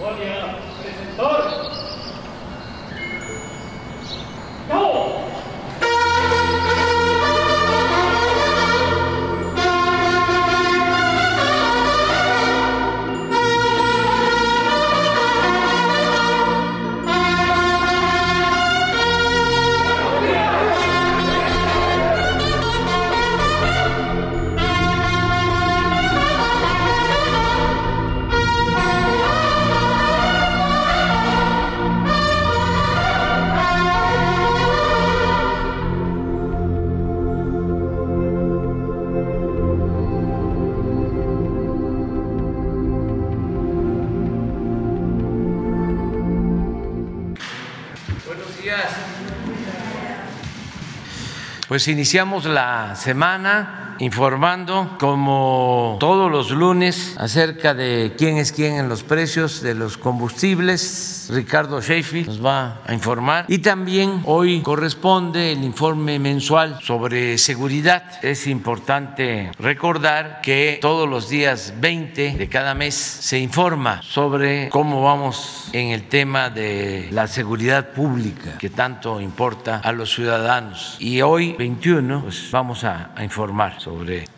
Boliano, presentor. Gol! Pues iniciamos la semana informando como todos los lunes acerca de quién es quién en los precios de los combustibles Ricardo Sheffield nos va a informar. Y también hoy corresponde el informe mensual sobre seguridad. Es importante recordar que todos los días 20 de cada mes se informa sobre cómo vamos en el tema de la seguridad pública que tanto importa a los ciudadanos. Y hoy, 21, pues vamos a, informar sobre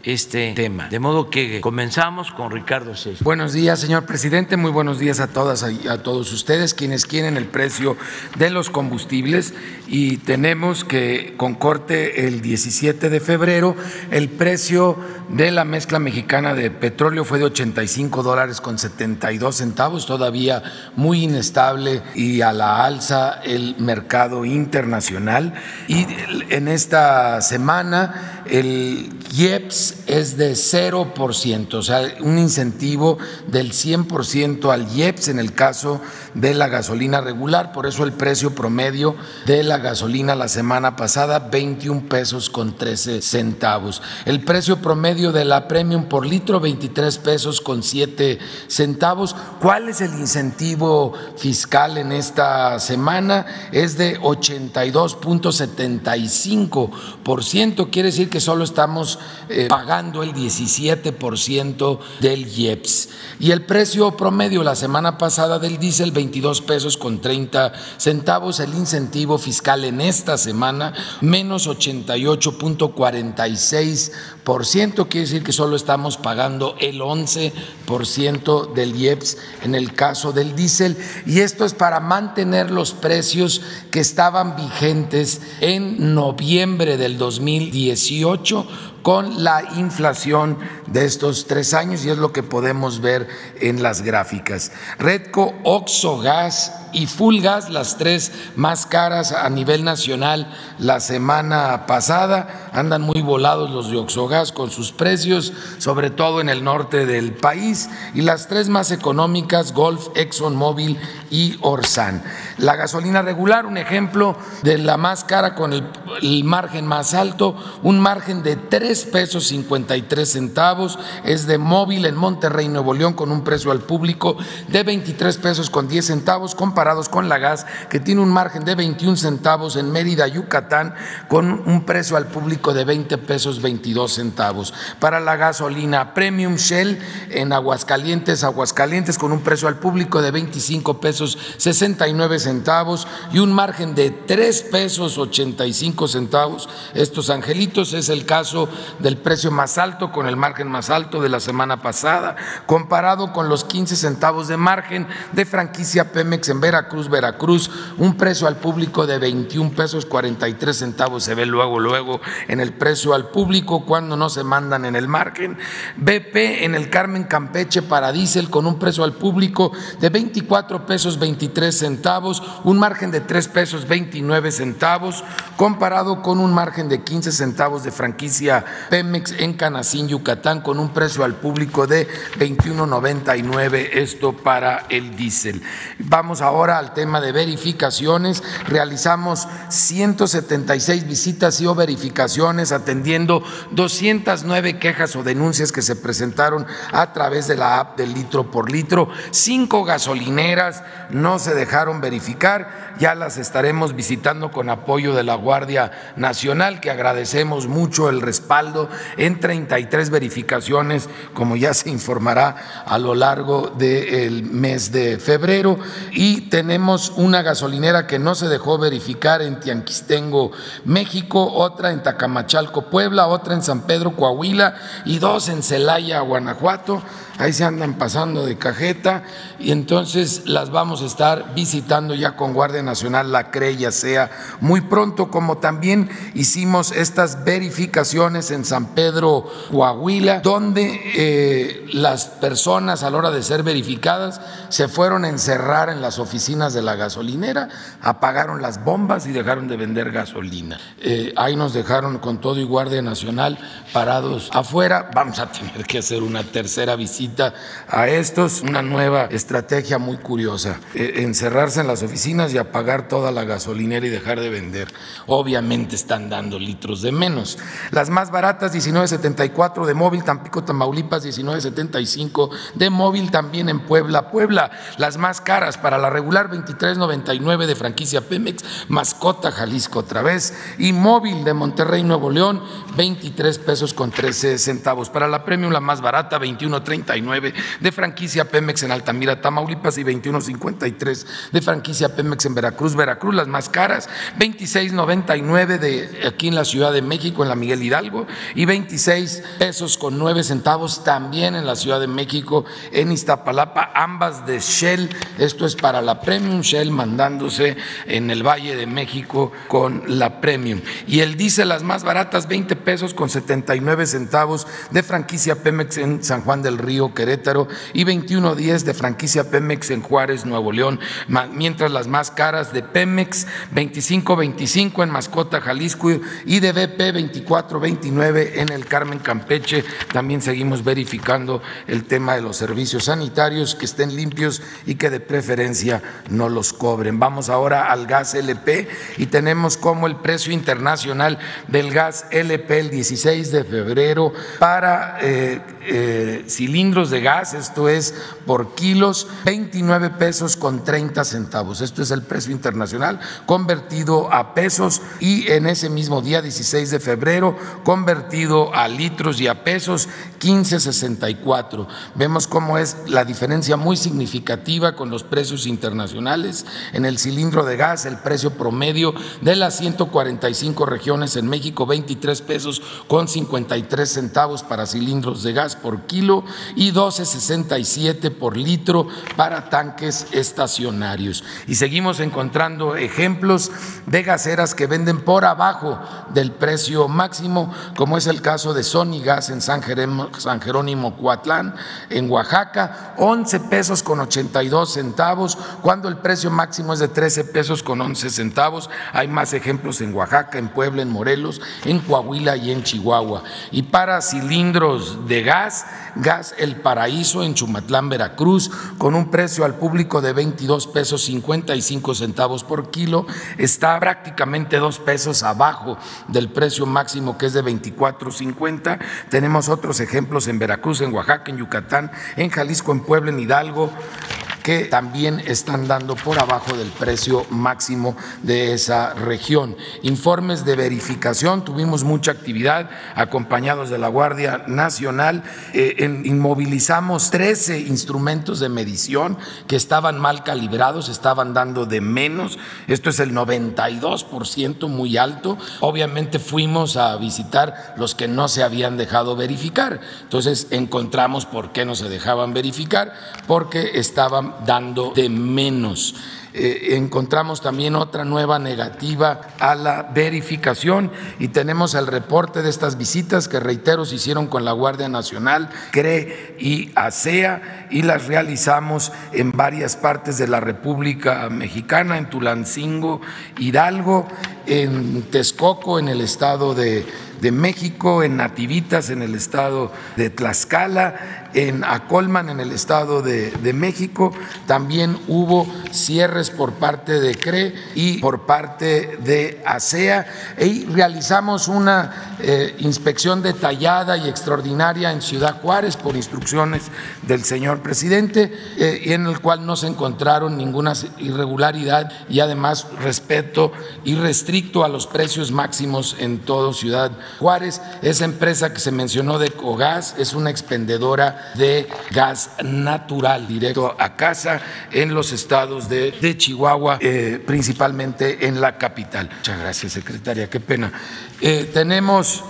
este tema. De modo que comenzamos con Ricardo Sheffield. Buenos días, señor presidente. Muy buenos días a todas y a todos ustedes quienes quieren el precio de los combustibles y tenemos que con corte el 17 de febrero el precio de la mezcla mexicana de petróleo fue de 85 dólares con 72 centavos, todavía muy inestable y a la alza el mercado internacional. Y en esta semana el IEPS es de 0%, o sea, un incentivo del 100% al IEPS en el caso de la gasolina regular, por eso el precio promedio de la gasolina la semana pasada 21 pesos con 13 centavos. El precio promedio de la premium por litro 23 pesos con 7 centavos. ¿Cuál es el incentivo fiscal en esta semana? Es de 82.75%, quiere decir que solo estamos eh, pagando el 17% del IEPS. Y el precio promedio la semana pasada del diésel, 22 pesos con 30 centavos. El incentivo fiscal en esta semana, menos 88.46%. Quiere decir que solo estamos pagando el 11% del IEPS en el caso del diésel. Y esto es para mantener los precios que estaban vigentes en noviembre del 2018 con la inflación de estos tres años y es lo que podemos ver en las gráficas. Redco, Oxo Gas y Full Gas, las tres más caras a nivel nacional la semana pasada. Andan muy volados los de Oxogas con sus precios, sobre todo en el norte del país. Y las tres más económicas, Golf, ExxonMobil y Orsan. La gasolina regular, un ejemplo de la más cara con el, el margen más alto, un margen de 3 pesos 53 centavos, es de móvil en Monterrey, Nuevo León, con un precio al público de 23 pesos con 10 centavos, comparados con la gas, que tiene un margen de 21 centavos en Mérida, Yucatán, con un precio al público de 20 pesos 22 centavos. Para la gasolina Premium Shell en Aguascalientes, Aguascalientes, con un precio al público de 25 pesos 69 centavos y un margen de 3 pesos 85 centavos. Estos angelitos es el caso del precio más alto con el margen más alto de la semana pasada, comparado con los 15 centavos de margen de franquicia Pemex en Veracruz, Veracruz, un precio al público de 21 pesos 43 centavos se ve luego, luego en el precio al público cuando no se mandan en el margen. BP en el Carmen Campeche para diésel con un precio al público de 24 pesos 23 centavos, un margen de 3 pesos 29 centavos, comparado con un margen de 15 centavos de franquicia Pemex en Canacín, Yucatán, con un precio al público de 21.99, esto para el diésel. Vamos ahora al tema de verificaciones. Realizamos 176 visitas y o verificaciones atendiendo 209 quejas o denuncias que se presentaron a través de la app del litro por litro. Cinco gasolineras no se dejaron verificar, ya las estaremos visitando con apoyo de la Guardia Nacional, que agradecemos mucho el respaldo en 33 verificaciones, como ya se informará a lo largo del mes de febrero. Y tenemos una gasolinera que no se dejó verificar en Tianquistengo, México, otra en Tacamachalco, Puebla, otra en San Pedro, Coahuila y dos en Celaya, Guanajuato ahí se andan pasando de cajeta y entonces las vamos a estar visitando ya con Guardia Nacional, la CRE ya sea muy pronto, como también hicimos estas verificaciones en San Pedro, Coahuila, donde eh, las personas a la hora de ser verificadas se fueron a encerrar en las oficinas de la gasolinera, apagaron las bombas y dejaron de vender gasolina. Eh, ahí nos dejaron con todo y Guardia Nacional parados afuera, vamos a tener que hacer una tercera visita a estos, una nueva estrategia muy curiosa, eh, encerrarse en las oficinas y apagar toda la gasolinera y dejar de vender. Obviamente están dando litros de menos. Las más baratas 19.74 de móvil, Tampico, Tamaulipas 19.75 de móvil también en Puebla, Puebla. Las más caras para la regular 23.99 de franquicia Pemex, Mascota Jalisco otra vez y móvil de Monterrey, Nuevo León 23 pesos con 13 centavos. Para la premium la más barata 21.30 de franquicia Pemex en Altamira, Tamaulipas y 21.53 de franquicia Pemex en Veracruz, Veracruz, las más caras, 26.99 de aquí en la Ciudad de México, en la Miguel Hidalgo, y 26 pesos con 9 centavos también en la Ciudad de México, en Iztapalapa, ambas de Shell. Esto es para la Premium Shell mandándose en el Valle de México con la Premium. Y el dice las más baratas, 20 pesos con 79 centavos de franquicia Pemex en San Juan del Río Querétaro y 21.10 de franquicia Pemex en Juárez, Nuevo León, mientras las más caras de Pemex 25.25 en Mascota, Jalisco y de BP 24.29 en el Carmen Campeche. También seguimos verificando el tema de los servicios sanitarios que estén limpios y que de preferencia no los cobren. Vamos ahora al gas LP y tenemos como el precio internacional del gas LP el 16 de febrero para eh, eh, cilindros de gas, esto es por kilos, 29 pesos con 30 centavos. Esto es el precio internacional convertido a pesos y en ese mismo día, 16 de febrero, convertido a litros y a pesos, 15.64. Vemos cómo es la diferencia muy significativa con los precios internacionales. En el cilindro de gas, el precio promedio de las 145 regiones en México, 23 pesos con 53 centavos para cilindros de gas por kilo 12.67 por litro para tanques estacionarios. Y seguimos encontrando ejemplos de gaseras que venden por abajo del precio máximo, como es el caso de Sony Gas en San Jerónimo, San Jerónimo Coatlán, en Oaxaca, 11 pesos con 82 centavos, cuando el precio máximo es de 13 pesos con 11 centavos. Hay más ejemplos en Oaxaca, en Puebla, en Morelos, en Coahuila y en Chihuahua. Y para cilindros de gas, gas El Paraíso en Chumatlán, Veracruz, con un precio al público de 22 pesos 55 centavos por kilo, está prácticamente dos pesos abajo del precio máximo que es de 24.50. Tenemos otros ejemplos en Veracruz, en Oaxaca, en Yucatán, en Jalisco, en Puebla, en Hidalgo, que también están dando por abajo del precio máximo de esa región. Informes de verificación, tuvimos mucha actividad acompañados de la Guardia Nacional, eh, inmovilizamos 13 instrumentos de medición que estaban mal calibrados, estaban dando de menos, esto es el 92%, muy alto. Obviamente fuimos a visitar los que no se habían dejado verificar, entonces encontramos por qué no se dejaban verificar, porque estaban dando de menos. Eh, encontramos también otra nueva negativa a la verificación y tenemos el reporte de estas visitas que reitero se hicieron con la Guardia Nacional, CRE y ASEA y las realizamos en varias partes de la República Mexicana, en Tulancingo, Hidalgo, en Texcoco, en el estado de de México, en Nativitas, en el estado de Tlaxcala, en Acolman, en el estado de, de México. También hubo cierres por parte de CRE y por parte de ASEA y realizamos una eh, inspección detallada y extraordinaria en Ciudad Juárez por instrucciones del señor presidente eh, en el cual no se encontraron ninguna irregularidad y además respeto y restricto a los precios máximos en todo Ciudad Juárez. Esa empresa que se mencionó de Cogas es una expendedora de gas natural directo a casa en los estados de, Chihuahua, eh, principalmente en la capital. Muchas gracias, secretaria, qué pena. Eh, tenemos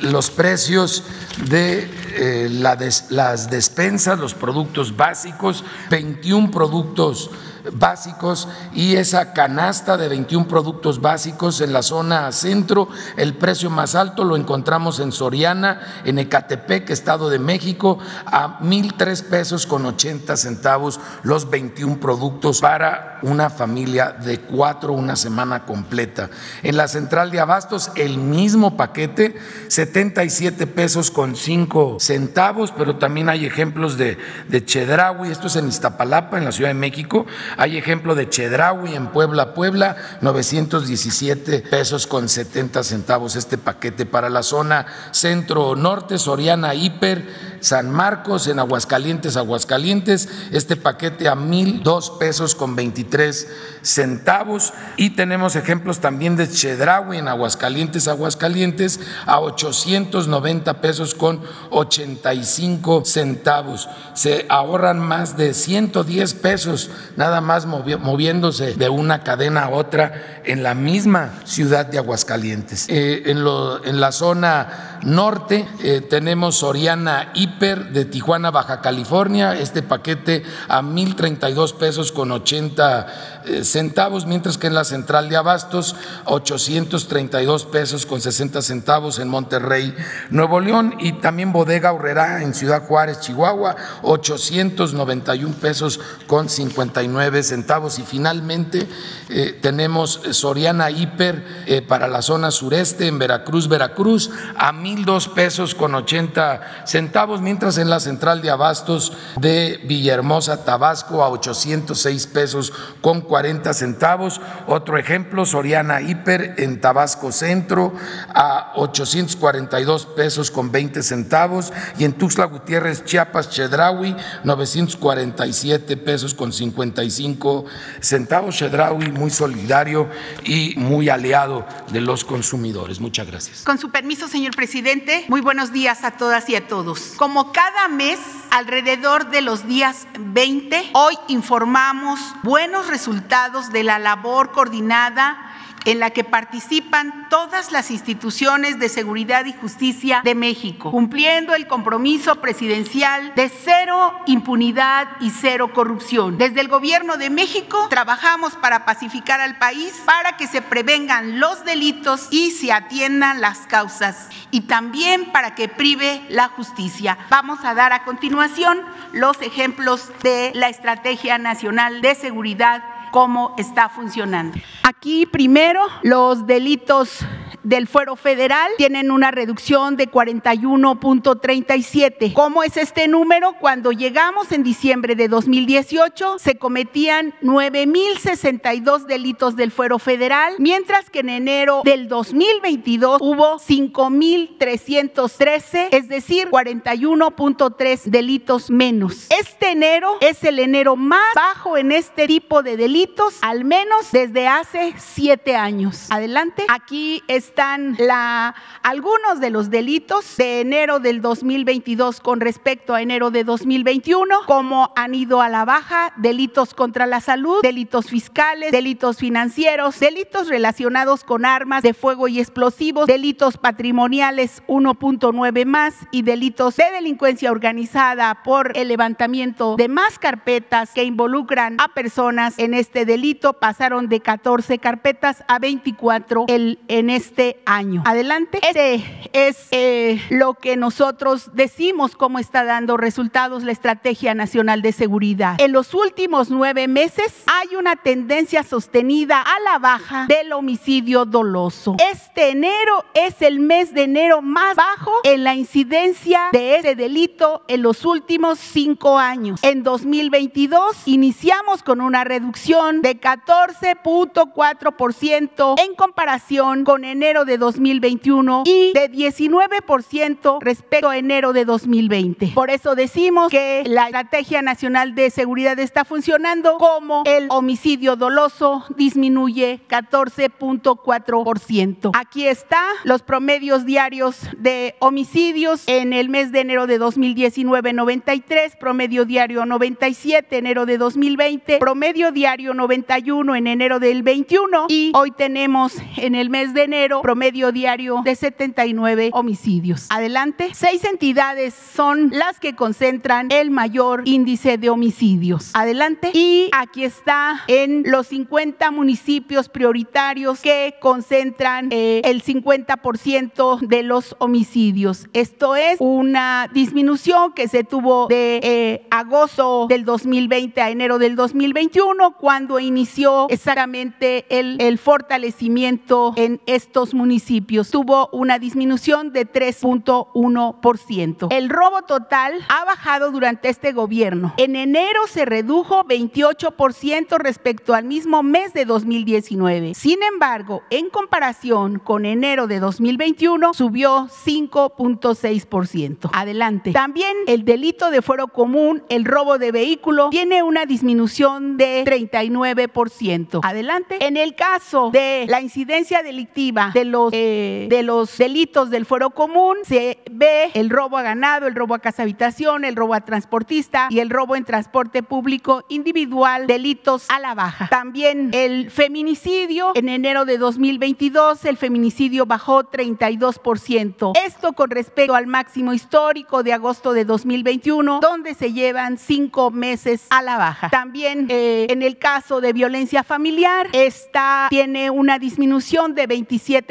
los precios de eh, las despensas, los productos básicos, 21 productos básicos y esa canasta de 21 productos básicos en la zona centro, el precio más alto lo encontramos en Soriana, en Ecatepec, Estado de México, a mil tres pesos con 80 centavos los 21 productos para una familia de cuatro una semana completa. En la central de abastos, el mismo paquete, 77 pesos con 5 centavos, pero también hay ejemplos de, de Chedraui, esto es en Iztapalapa, en la Ciudad de México, hay ejemplo de Chedraui en Puebla, Puebla, 917 pesos con 70 centavos este paquete para la zona centro-norte, Soriana Hiper, San Marcos, en Aguascalientes, Aguascalientes, este paquete a mil dos pesos con 23 centavos. Y tenemos ejemplos también de Chedraui en Aguascalientes, Aguascalientes, a 890 pesos con 85 centavos. Se ahorran más de 110 pesos nada más moviéndose de una cadena a otra en la misma ciudad de Aguascalientes. Eh, en, en la zona norte eh, tenemos Soriana Hiper de Tijuana, Baja California, este paquete a 1.032 pesos con 80 eh, centavos, mientras que en la central de Abastos 832 pesos con 60 centavos en Monterrey, Nuevo León y también Bodega Horrera en Ciudad Juárez, Chihuahua, 891 pesos con 59 centavos. Y finalmente eh, tenemos Soriana Hiper para la zona sureste en Veracruz, Veracruz a mil dos pesos con 80 centavos, mientras en la central de abastos de Villahermosa, Tabasco, a 806 pesos con 40 centavos. Otro ejemplo, Soriana Hiper en Tabasco Centro, a 842 pesos con 20 centavos. Y en Tuxtla Gutiérrez, Chiapas, Chedraui, 947 pesos con 55 centavos. Chedraui muy solidario y muy aliado de los consumidores. Muchas gracias. Con su permiso, señor presidente muy buenos días a todas y a todos. Como cada mes, alrededor de los días 20, hoy informamos buenos resultados de la labor coordinada en la que participan todas las instituciones de seguridad y justicia de México, cumpliendo el compromiso presidencial de cero impunidad y cero corrupción. Desde el Gobierno de México trabajamos para pacificar al país, para que se prevengan los delitos y se atiendan las causas, y también para que prive la justicia. Vamos a dar a continuación los ejemplos de la Estrategia Nacional de Seguridad cómo está funcionando. Aquí primero los delitos del fuero federal tienen una reducción de 41.37. ¿Cómo es este número? Cuando llegamos en diciembre de 2018 se cometían 9.062 delitos del fuero federal, mientras que en enero del 2022 hubo 5.313, es decir, 41.3 delitos menos. Este enero es el enero más bajo en este tipo de delitos, al menos desde hace siete años. Adelante. Aquí es están algunos de los delitos de enero del 2022 con respecto a enero de 2021, como han ido a la baja, delitos contra la salud, delitos fiscales, delitos financieros, delitos relacionados con armas de fuego y explosivos, delitos patrimoniales 1.9 más y delitos de delincuencia organizada por el levantamiento de más carpetas que involucran a personas en este delito. Pasaron de 14 carpetas a 24 el, en este este año. Adelante. Este es eh, lo que nosotros decimos cómo está dando resultados la Estrategia Nacional de Seguridad. En los últimos nueve meses hay una tendencia sostenida a la baja del homicidio doloso. Este enero es el mes de enero más bajo en la incidencia de este delito en los últimos cinco años. En 2022 iniciamos con una reducción de 14.4% en comparación con enero de 2021 y de 19% respecto a enero de 2020. Por eso decimos que la Estrategia Nacional de Seguridad está funcionando como el homicidio doloso disminuye 14.4%. Aquí está los promedios diarios de homicidios en el mes de enero de 2019 93, promedio diario 97 enero de 2020, promedio diario 91 en enero del 21 y hoy tenemos en el mes de enero promedio diario de 79 homicidios. Adelante. Seis entidades son las que concentran el mayor índice de homicidios. Adelante. Y aquí está en los 50 municipios prioritarios que concentran eh, el 50% de los homicidios. Esto es una disminución que se tuvo de eh, agosto del 2020 a enero del 2021 cuando inició exactamente el, el fortalecimiento en estos municipios. Tuvo una disminución de 3.1%. El robo total ha bajado durante este gobierno. En enero se redujo 28% respecto al mismo mes de 2019. Sin embargo, en comparación con enero de 2021, subió 5.6%. Adelante. También el delito de fuero común, el robo de vehículo, tiene una disminución de 39%. Adelante. En el caso de la incidencia delictiva de los, eh, de los delitos del fuero común, se ve el robo a ganado, el robo a casa habitación, el robo a transportista y el robo en transporte público individual, delitos a la baja. También el feminicidio, en enero de 2022, el feminicidio bajó 32%. Esto con respecto al máximo histórico de agosto de 2021, donde se llevan cinco meses a la baja. También eh, en el caso de violencia familiar, esta tiene una disminución de 27%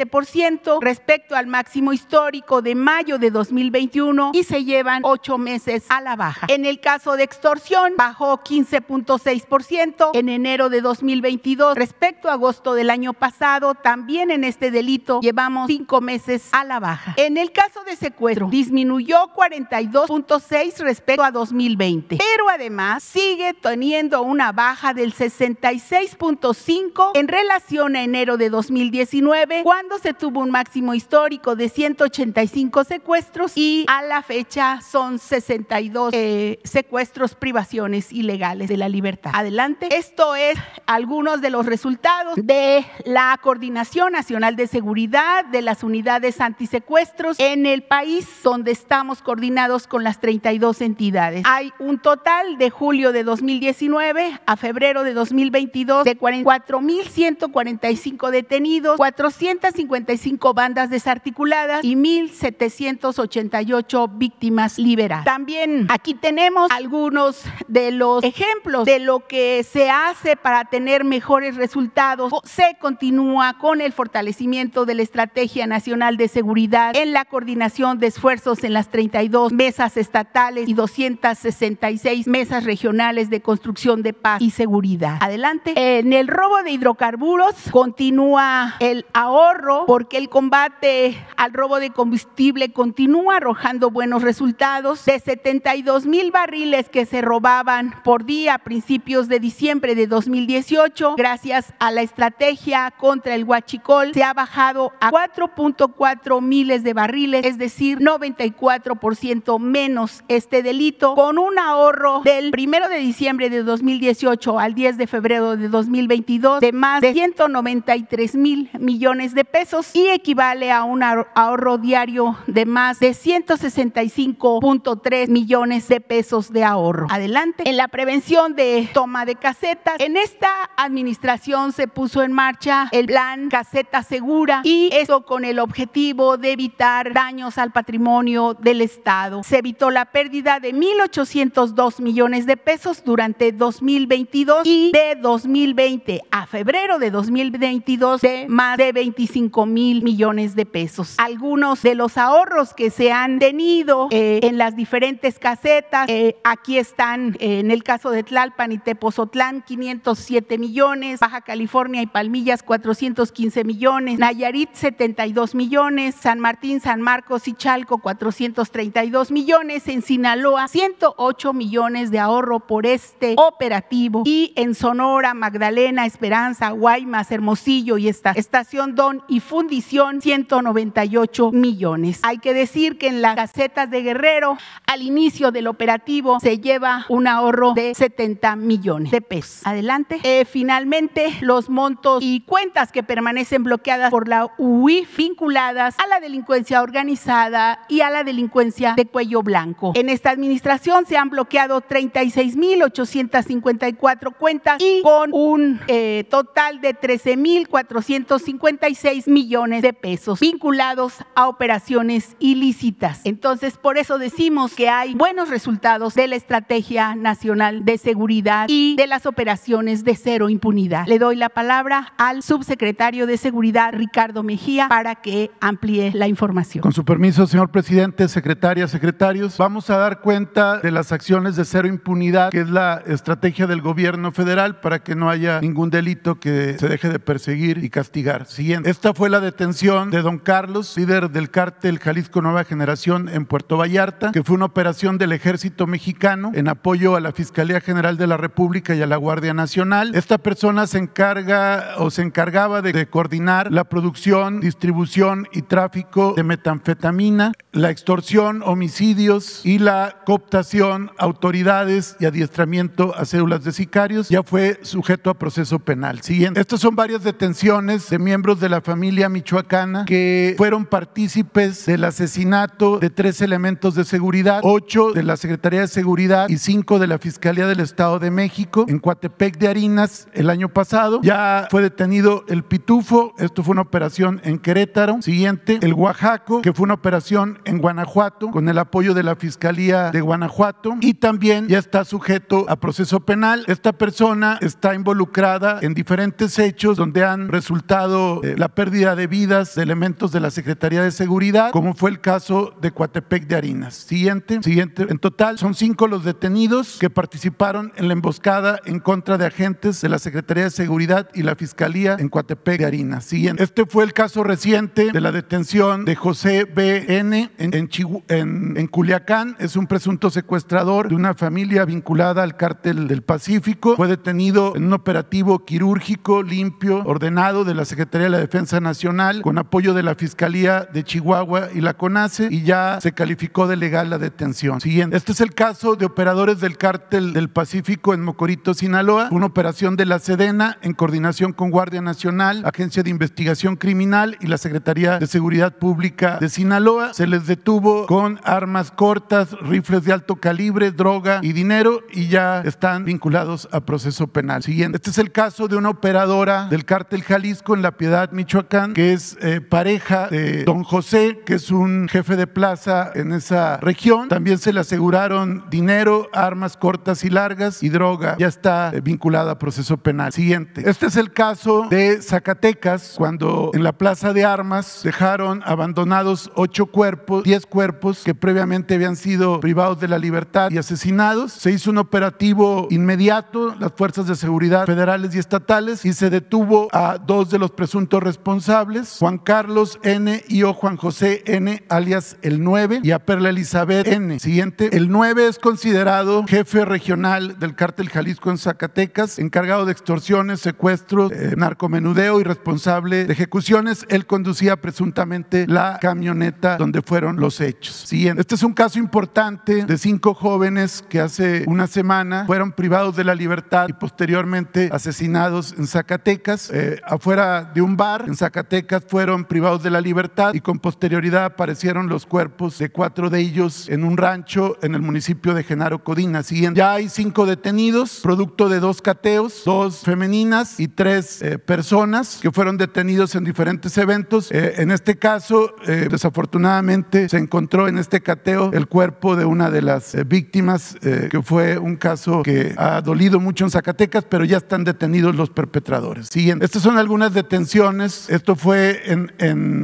respecto al máximo histórico de mayo de 2021 y se llevan ocho meses a la baja. En el caso de extorsión, bajó 15.6% en enero de 2022 respecto a agosto del año pasado. También en este delito llevamos cinco meses a la baja. En el caso de secuestro, disminuyó 42.6 respecto a 2020, pero además sigue teniendo una baja del 66.5 en relación a enero de 2019, cuando se tuvo un máximo histórico de 185 secuestros y a la fecha son 62 eh, secuestros, privaciones ilegales de la libertad. Adelante. Esto es algunos de los resultados de la Coordinación Nacional de Seguridad de las unidades antisecuestros en el país, donde estamos coordinados con las 32 entidades. Hay un total de julio de 2019 a febrero de 2022 de 44.145 detenidos, 455 bandas desarticuladas y 1.788 víctimas liberadas. También aquí tenemos algunos de los ejemplos de lo que se hace para tener mejores resultados. Se continúa con el fortalecimiento de la Estrategia Nacional de Seguridad en la coordinación de esfuerzos en las 32 mesas estatales y 266 mesas regionales de construcción de paz y seguridad. Adelante. En el robo de hidrocarburos continúa el ahorro porque el combate al robo de combustible continúa arrojando buenos resultados. De 72 mil barriles que se robaban por día a principios de diciembre de 2018, gracias a la estrategia contra el huachicol, se ha bajado a 4.4 miles de barriles, es decir, 94% menos este delito, con un ahorro del primero de diciembre de 2018 al 10 de febrero de 2022 de más de 193 mil millones de pesos y equivale a un ahorro diario de más de 165.3 millones de pesos de ahorro. Adelante. En la prevención de toma de casetas, en esta administración se puso en marcha el plan Caseta Segura y eso con el objetivo de evitar daños al patrimonio del Estado. Se evitó la pérdida de 1.802 millones de pesos durante 2022 y de 2020 a febrero de 2022 de más de 25 5 mil millones de pesos. Algunos de los ahorros que se han tenido eh, en las diferentes casetas, eh, aquí están eh, en el caso de Tlalpan y Tepozotlán, 507 millones, Baja California y Palmillas, 415 millones, Nayarit, 72 millones, San Martín, San Marcos y Chalco, 432 millones, en Sinaloa, 108 millones de ahorro por este operativo y en Sonora, Magdalena, Esperanza, Guaymas, Hermosillo y esta Estación Don y Fundición, 198 millones. Hay que decir que en las casetas de Guerrero, al inicio del operativo, se lleva un ahorro de 70 millones de pesos. Adelante. Eh, finalmente, los montos y cuentas que permanecen bloqueadas por la UIF vinculadas a la delincuencia organizada y a la delincuencia de cuello blanco. En esta administración se han bloqueado 36.854 cuentas y con un eh, total de 13.456 millones de pesos vinculados a operaciones ilícitas. Entonces, por eso decimos que hay buenos resultados de la Estrategia Nacional de Seguridad y de las operaciones de cero impunidad. Le doy la palabra al subsecretario de Seguridad, Ricardo Mejía, para que amplíe la información. Con su permiso, señor presidente, secretaria, secretarios, vamos a dar cuenta de las acciones de cero impunidad, que es la estrategia del gobierno federal para que no haya ningún delito que se deje de perseguir y castigar. Siguiente. Esta fue la detención de don Carlos, líder del cártel Jalisco Nueva Generación en Puerto Vallarta, que fue una operación del ejército mexicano en apoyo a la Fiscalía General de la República y a la Guardia Nacional. Esta persona se encarga o se encargaba de, de coordinar la producción, distribución y tráfico de metanfetamina, la extorsión, homicidios y la cooptación, autoridades y adiestramiento a células de sicarios. Ya fue sujeto a proceso penal. Siguiente. Estas son varias detenciones de miembros de la familia michoacana que fueron partícipes del asesinato de tres elementos de seguridad, ocho de la Secretaría de Seguridad y cinco de la Fiscalía del Estado de México en Coatepec de Harinas el año pasado. Ya fue detenido el Pitufo, esto fue una operación en Querétaro. Siguiente, el Oaxaco, que fue una operación en Guanajuato con el apoyo de la Fiscalía de Guanajuato y también ya está sujeto a proceso penal. Esta persona está involucrada en diferentes hechos donde han resultado eh, la pérdida de vidas de elementos de la Secretaría de Seguridad, como fue el caso de Coatepec de Harinas. Siguiente, siguiente. En total son cinco los detenidos que participaron en la emboscada en contra de agentes de la Secretaría de Seguridad y la Fiscalía en Coatepec de Harinas. Siguiente. Este fue el caso reciente de la detención de José. En, en, en, en Culiacán. Es un presunto secuestrador de una familia vinculada al cártel del Pacífico. Fue detenido en un operativo quirúrgico limpio, ordenado de la Secretaría de la Defensa Nacional con apoyo de la Fiscalía de Chihuahua y la CONACE y ya se calificó de legal la detención. Siguiente. Este es el caso de operadores del cártel del Pacífico en Mocorito, Sinaloa. Una operación de la Sedena en coordinación con Guardia Nacional, Agencia de Investigación Criminal y la Secretaría de Seguridad Pública de Sinaloa. Se les detuvo con armas cortas, rifles de alto calibre, droga y dinero y ya están vinculados a proceso penal. Siguiente. Este es el caso de una operadora del cártel Jalisco en La Piedad, Michoacán, que es eh, pareja de don José, que es un jefe de plaza en esa región. También se le aseguraron dinero, armas cortas y largas y droga. Ya está eh, vinculada a proceso penal. Siguiente. Este es el caso de Zacatecas, cuando en la plaza de armas dejaron abandonados ocho cuerpos, diez cuerpos que previamente habían sido privados de la libertad y asesinados. Se hizo un operativo inmediato, las fuerzas de seguridad federales y estatales, y se detuvo a dos de los presuntos responsables, Juan Carlos N. y o Juan José N., alias el 9, y a Perla Elizabeth N. Siguiente, el 9 es considerado jefe regional del cártel Jalisco en Zacatecas, encargado de extorsiones, secuestros, eh, narcomenudeo y responsable de ejecuciones. Él conducía presuntamente la camioneta donde fueron los hechos. Siguiente, este es un caso importante de cinco jóvenes que hace una semana fueron privados de la libertad y posteriormente asesinados en Zacatecas, eh, afuera de un bar. En Zacatecas fueron privados de la libertad y con posterioridad aparecieron los cuerpos de cuatro de ellos en un rancho en el municipio de Genaro Codina. Siguiente, ya hay cinco detenidos, producto de dos cateos, dos femeninas y tres eh, personas que fueron detenidos en diferentes eventos. Eh, en este caso, eh, desafortunadamente, se encontró en este cateo el cuerpo de una de las eh, víctimas, que fue un caso que ha dolido mucho en Zacatecas, pero ya están detenidos los perpetradores. Siguiente. Estas son algunas detenciones Esto fue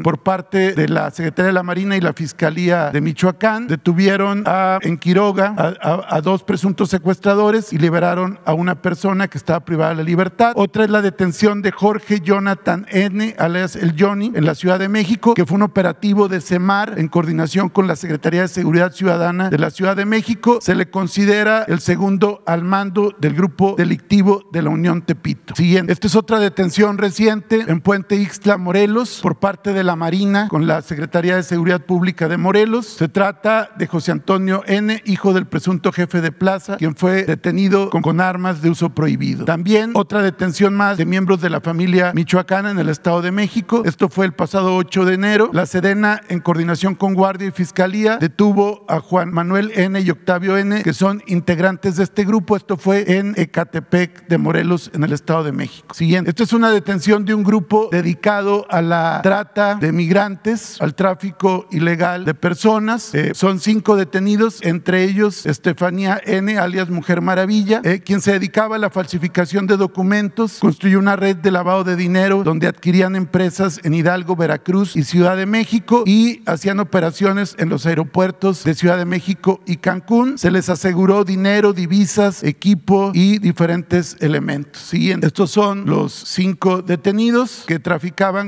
por parte de la Secretaría de la Marina y la Fiscalía de Michoacán. Detuvieron a, en Quiroga a, dos presuntos secuestradores y liberaron a una persona que estaba privada de la libertad. Otra es la detención de Jorge Jonathan N., alias el Johnny, en la Ciudad de México, que fue un operativo de CEMAR en coordinación con la Secretaría de Seguridad Ciudadana de la Ciudad de México. Se le considera el segundo al mando del grupo delictivo de la Unión Tepito. Siguiente. Esta es otra detención reciente en Puente Ixtla, Morelos, por parte de la Marina con la Secretaría de Seguridad Pública de Morelos. Se trata de José Antonio N., hijo del presunto jefe de plaza, quien fue detenido con, armas de uso prohibido. También otra detención más de miembros de la familia michoacana en el Estado de México. Esto fue el pasado 8 de enero. La Sedena, en coordinación con Guardia y Fiscalía, detuvo a Juan Manuel N. y Octavio N., que son integrantes de este grupo. Esto fue en Ecatepec de Morelos, en el Estado de México. Siguiente. Esto es una detención de un grupo dedicado a la trata de migrantes, al tráfico ilegal de personas. Eh, son cinco detenidos, entre ellos Estefanía N., alias Mujer Maravilla, eh, quien se dedicaba a la falsificación de documentos, construyó una red de lavado de dinero donde adquirían empresas en Hidalgo, Veracruz y Ciudad de México y hacían operaciones en los aeropuertos de Ciudad de México y Cancún. Se les aseguró dinero, divisas, equipo y diferentes elementos. Siguiente. Estos son los cinco detenidos que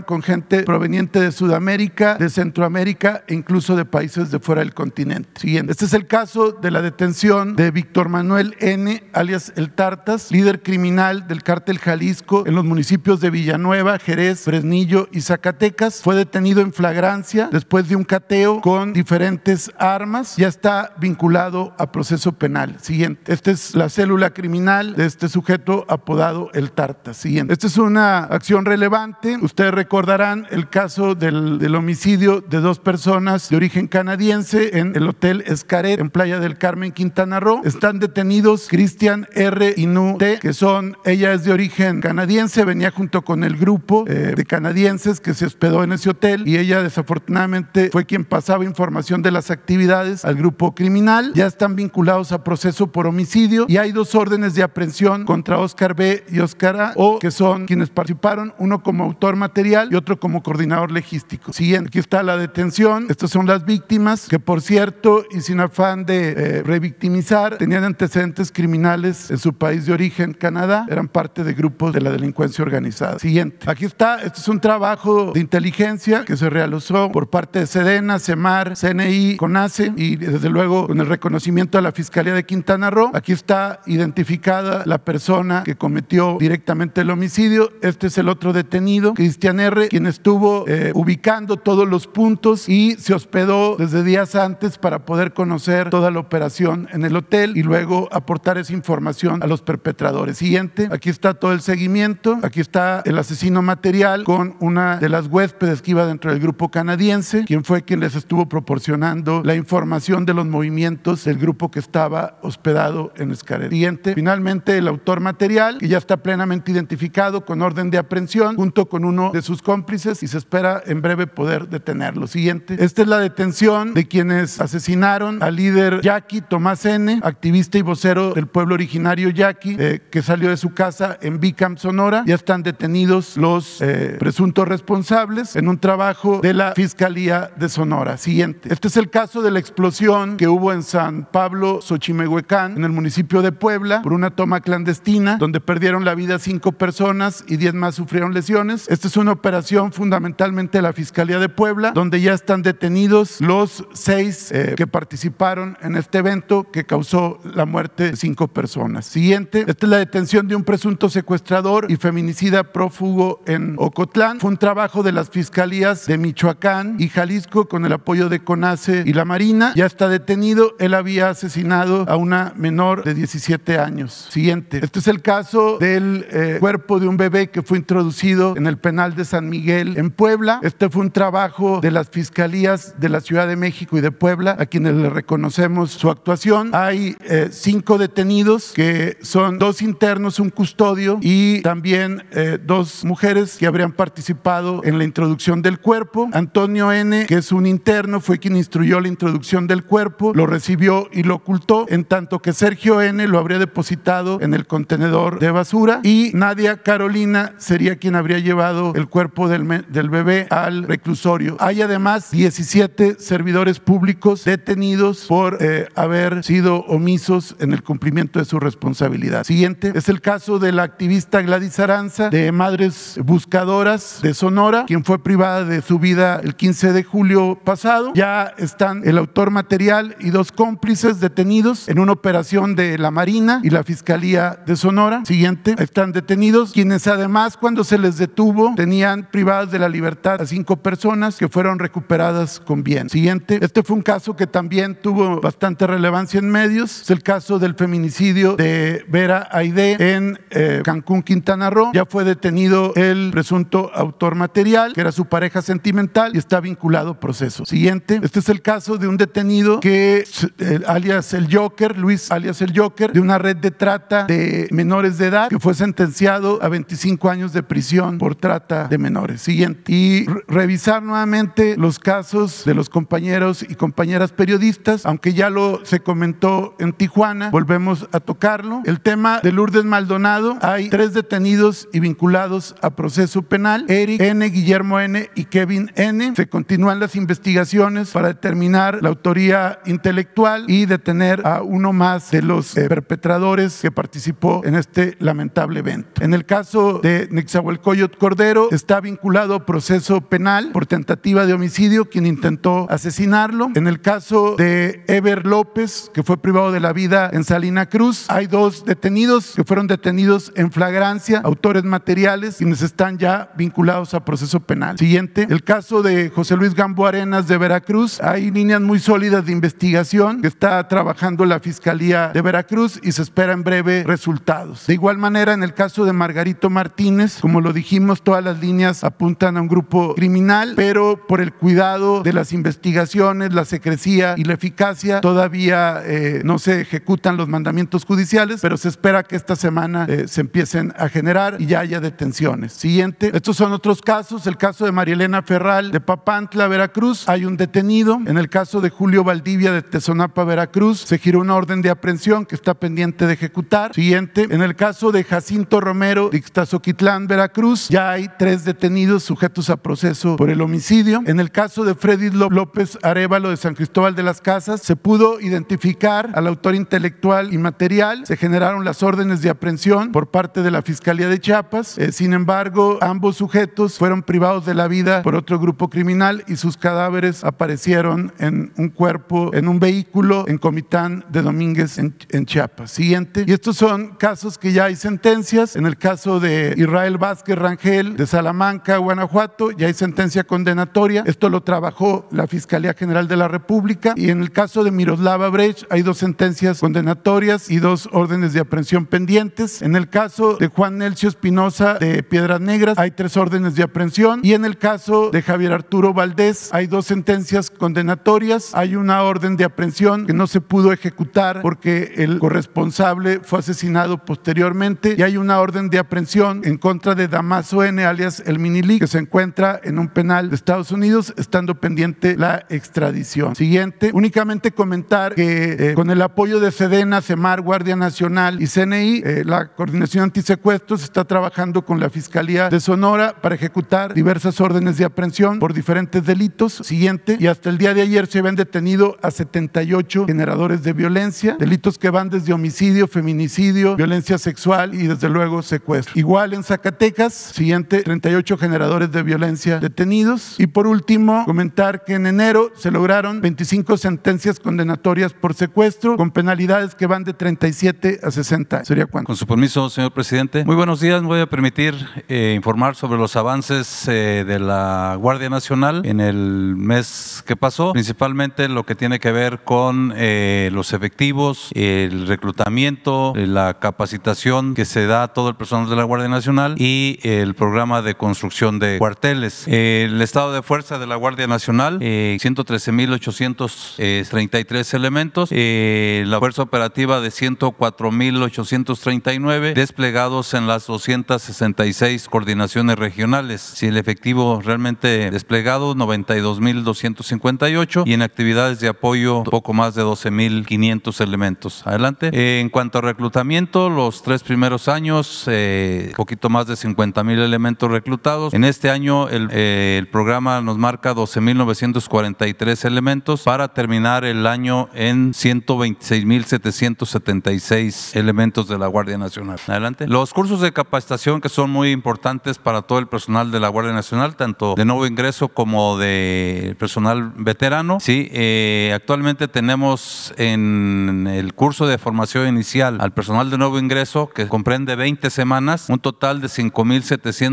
con gente proveniente de Sudamérica, de Centroamérica e incluso de países de fuera del continente. Siguiente. Este es el caso de la detención de Víctor Manuel N., alias El Tartas, líder criminal del cártel Jalisco en los municipios de Villanueva, Jerez, Fresnillo y Zacatecas. Fue detenido en flagrancia después de un cateo con diferentes armas. Ya está vinculado a proceso penal. Siguiente. Esta es la célula criminal de este sujeto apodado El Tartas. Siguiente. Esta es una acción relevante. Ustedes recordarán el caso del, del homicidio de dos personas de origen canadiense en el Hotel Escaret en Playa del Carmen, Quintana Roo. Están detenidos Cristian R. y T, que son, ella es de origen canadiense, venía junto con el grupo eh, de canadienses que se hospedó en ese hotel y ella desafortunadamente fue quien pasaba información de las actividades al grupo criminal. Ya están vinculados a proceso por homicidio y hay dos órdenes de aprehensión contra Oscar B. y Oscar A, o que son quienes participaron, uno como autor material y otro como coordinador logístico. Siguiente, aquí está la detención. Estas son las víctimas que, por cierto, y sin afán de eh, revictimizar, tenían antecedentes criminales en su país de origen, Canadá, eran parte de grupos de la delincuencia organizada. Siguiente. Aquí está, este es un trabajo de inteligencia que se realizó por parte de Sedena, CEMAR, CNI, CONACE y desde luego con el reconocimiento de la Fiscalía de Quintana Roo. Aquí está identificada la persona que cometió directamente el homicidio. Este es el otro detenido, Cristian R., quien estuvo eh, ubicando todos los puntos y se hospedó desde días antes para poder conocer toda la operación en el hotel y luego aportar esa información a los perpetradores. Siguiente, aquí está todo el seguimiento, aquí está el asesino material con una de las huéspedes que iba dentro del grupo canadiense, quien fue quien les estuvo proporcionando la información de los movimientos del grupo que estaba hospedado en Escaret. Siguiente, finalmente el autor material, que ya está plenamente identificado con orden de aprehensión, junto con de sus cómplices y se espera en breve poder detenerlo. Siguiente, esta es la detención de quienes asesinaron al líder Jackie Tomás N., activista y vocero del pueblo originario Yaqui, eh, que salió de su casa en Bicam, Sonora. Ya están detenidos los eh, presuntos responsables en un trabajo de la Fiscalía de Sonora. Siguiente. Este es el caso de la explosión que hubo en San Pablo, Xochimehuecán, en el municipio de Puebla, por una toma clandestina, donde perdieron la vida cinco personas y diez más sufrieron lesiones. Es una operación fundamentalmente de la Fiscalía de Puebla, donde ya están detenidos los seis eh, que participaron en este evento que causó la muerte de cinco personas. Siguiente, esta es la detención de un presunto secuestrador y feminicida prófugo en Ocotlán. Fue un trabajo de las fiscalías de Michoacán y Jalisco con el apoyo de CONACE y la Marina. Ya está detenido. Él había asesinado a una menor de 17 años. Siguiente, este es el caso del eh, cuerpo de un bebé que fue introducido en el penal de San Miguel en Puebla. Este fue un trabajo de las fiscalías de la Ciudad de México y de Puebla, a quienes le reconocemos su actuación. Hay eh, cinco detenidos que son dos internos, un custodio y también eh, dos mujeres que habrían participado en la introducción del cuerpo. Antonio N., que es un interno, fue quien instruyó la introducción del cuerpo, lo recibió y lo ocultó, en tanto que Sergio N. lo habría depositado en el contenedor de basura y Nadia Carolina sería quien habría llevado el cuerpo del, del bebé al reclusorio. Hay además 17 servidores públicos detenidos por eh, haber sido omisos en el cumplimiento de su responsabilidad. Siguiente es el caso de la activista Gladys Aranza de Madres Buscadoras de Sonora, quien fue privada de su vida el 15 de julio pasado. Ya están el autor material y dos cómplices detenidos en una operación de la Marina y la Fiscalía de Sonora. Siguiente, están detenidos quienes además cuando se les detuvo tenían privadas de la libertad a cinco personas que fueron recuperadas con bien. Siguiente, este fue un caso que también tuvo bastante relevancia en medios, es el caso del feminicidio de Vera Aide en eh, Cancún, Quintana Roo. Ya fue detenido el presunto autor material, que era su pareja sentimental y está vinculado a proceso. Siguiente, este es el caso de un detenido que, eh, alias el Joker, Luis alias el Joker, de una red de trata de menores de edad, que fue sentenciado a 25 años de prisión por trata de menores. Siguiente, y revisar nuevamente los casos de los compañeros y compañeras periodistas, aunque ya lo se comentó en Tijuana, volvemos a tocarlo. El tema de Lourdes Maldonado, hay tres detenidos y vinculados a proceso penal, Eric N, Guillermo N y Kevin N. Se continúan las investigaciones para determinar la autoría intelectual y detener a uno más de los eh, perpetradores que participó en este lamentable evento. En el caso de Nexahualcoyot Cordero, está vinculado a proceso penal por tentativa de homicidio, quien intentó asesinarlo. En el caso de Ever López, que fue privado de la vida en Salina Cruz, hay dos detenidos que fueron detenidos en flagrancia, autores materiales, quienes están ya vinculados a proceso penal. Siguiente, el caso de José Luis Gambo Arenas de Veracruz, hay líneas muy sólidas de investigación que está trabajando la Fiscalía de Veracruz y se espera en breve resultados. De igual manera, en el caso de Margarito Martínez, como lo dijimos, las líneas apuntan a un grupo criminal, pero por el cuidado de las investigaciones, la secrecía y la eficacia, todavía eh, no se ejecutan los mandamientos judiciales, pero se espera que esta semana eh, se empiecen a generar y ya haya detenciones. Siguiente, estos son otros casos, el caso de Marielena Ferral de Papantla, Veracruz, hay un detenido. En el caso de Julio Valdivia de Tezonapa, Veracruz, se giró una orden de aprehensión que está pendiente de ejecutar. Siguiente, en el caso de Jacinto Romero de Ixtazoquitlán, Veracruz, ya hay tres detenidos sujetos a proceso por el homicidio. En el caso de Freddy López Arevalo de San Cristóbal de las Casas, se pudo identificar al autor intelectual y material, se generaron las órdenes de aprehensión por parte de la Fiscalía de Chiapas. Eh, sin embargo, ambos sujetos fueron privados de la vida por otro grupo criminal y sus cadáveres aparecieron en un cuerpo, en un vehículo en Comitán de Domínguez en, en Chiapas. Siguiente. Y estos son casos que ya hay sentencias. En el caso de Israel Vázquez Rangel de Salamanca, Guanajuato, ya hay sentencia condenatoria. Esto lo trabajó la Fiscalía General de la República. Y en el caso de Miroslava Brecht, hay dos sentencias condenatorias y dos órdenes de aprehensión pendientes. En el caso de Juan Nelcio Espinosa de Piedras Negras, hay tres órdenes de aprehensión. Y en el caso de Javier Arturo Valdés, hay dos sentencias condenatorias. Hay una orden de aprehensión que no se pudo ejecutar porque el corresponsable fue asesinado posteriormente. Y hay una orden de aprehensión en contra de Damaso N, alias el Minili, que se encuentra en un penal de Estados Unidos, estando pendiente la extradición. Siguiente, únicamente comentar que eh, con el apoyo de Sedena, CEMAR, Guardia Nacional y CNI, eh, la Coordinación Antisecuestros está trabajando con la Fiscalía de Sonora para ejecutar diversas órdenes de aprehensión por diferentes delitos. Siguiente, y hasta el día de ayer se habían detenido a 78 generadores de violencia, delitos que van desde homicidio, feminicidio, violencia sexual y desde luego secuestro. Igual en Zacatecas, siguiente, 38 generadores de violencia detenidos. Y por último, comentar que en enero se lograron 25 sentencias condenatorias por secuestro con penalidades que van de 37 a 60. ¿Sería cuánto? Con su permiso, señor presidente. Muy buenos días. Me voy a permitir eh, informar sobre los avances eh, de la Guardia Nacional en el mes que pasó, principalmente lo que tiene que ver con eh, los efectivos, el reclutamiento, la capacitación que se da a todo el personal de la Guardia Nacional y el programa de construcción de cuarteles. el estado de fuerza de la Guardia Nacional, 113.833 elementos, la fuerza operativa de 104.839 desplegados en las 266 coordinaciones regionales. Si el efectivo realmente desplegado, 92.258 y en actividades de apoyo, poco más de 12.500 elementos. Adelante. en cuanto a reclutamiento, los tres primeros años, poquito más de 50.000 elementos reclutados. En este año el, eh, programa nos marca 12.943 elementos para terminar el año en 126.776 elementos de la Guardia Nacional. Adelante. Los cursos de capacitación que son muy importantes para todo el personal de la Guardia Nacional, tanto de nuevo ingreso como de personal veterano. Sí, eh, actualmente tenemos en el curso de formación inicial al personal de nuevo ingreso que comprende 20 semanas, un total de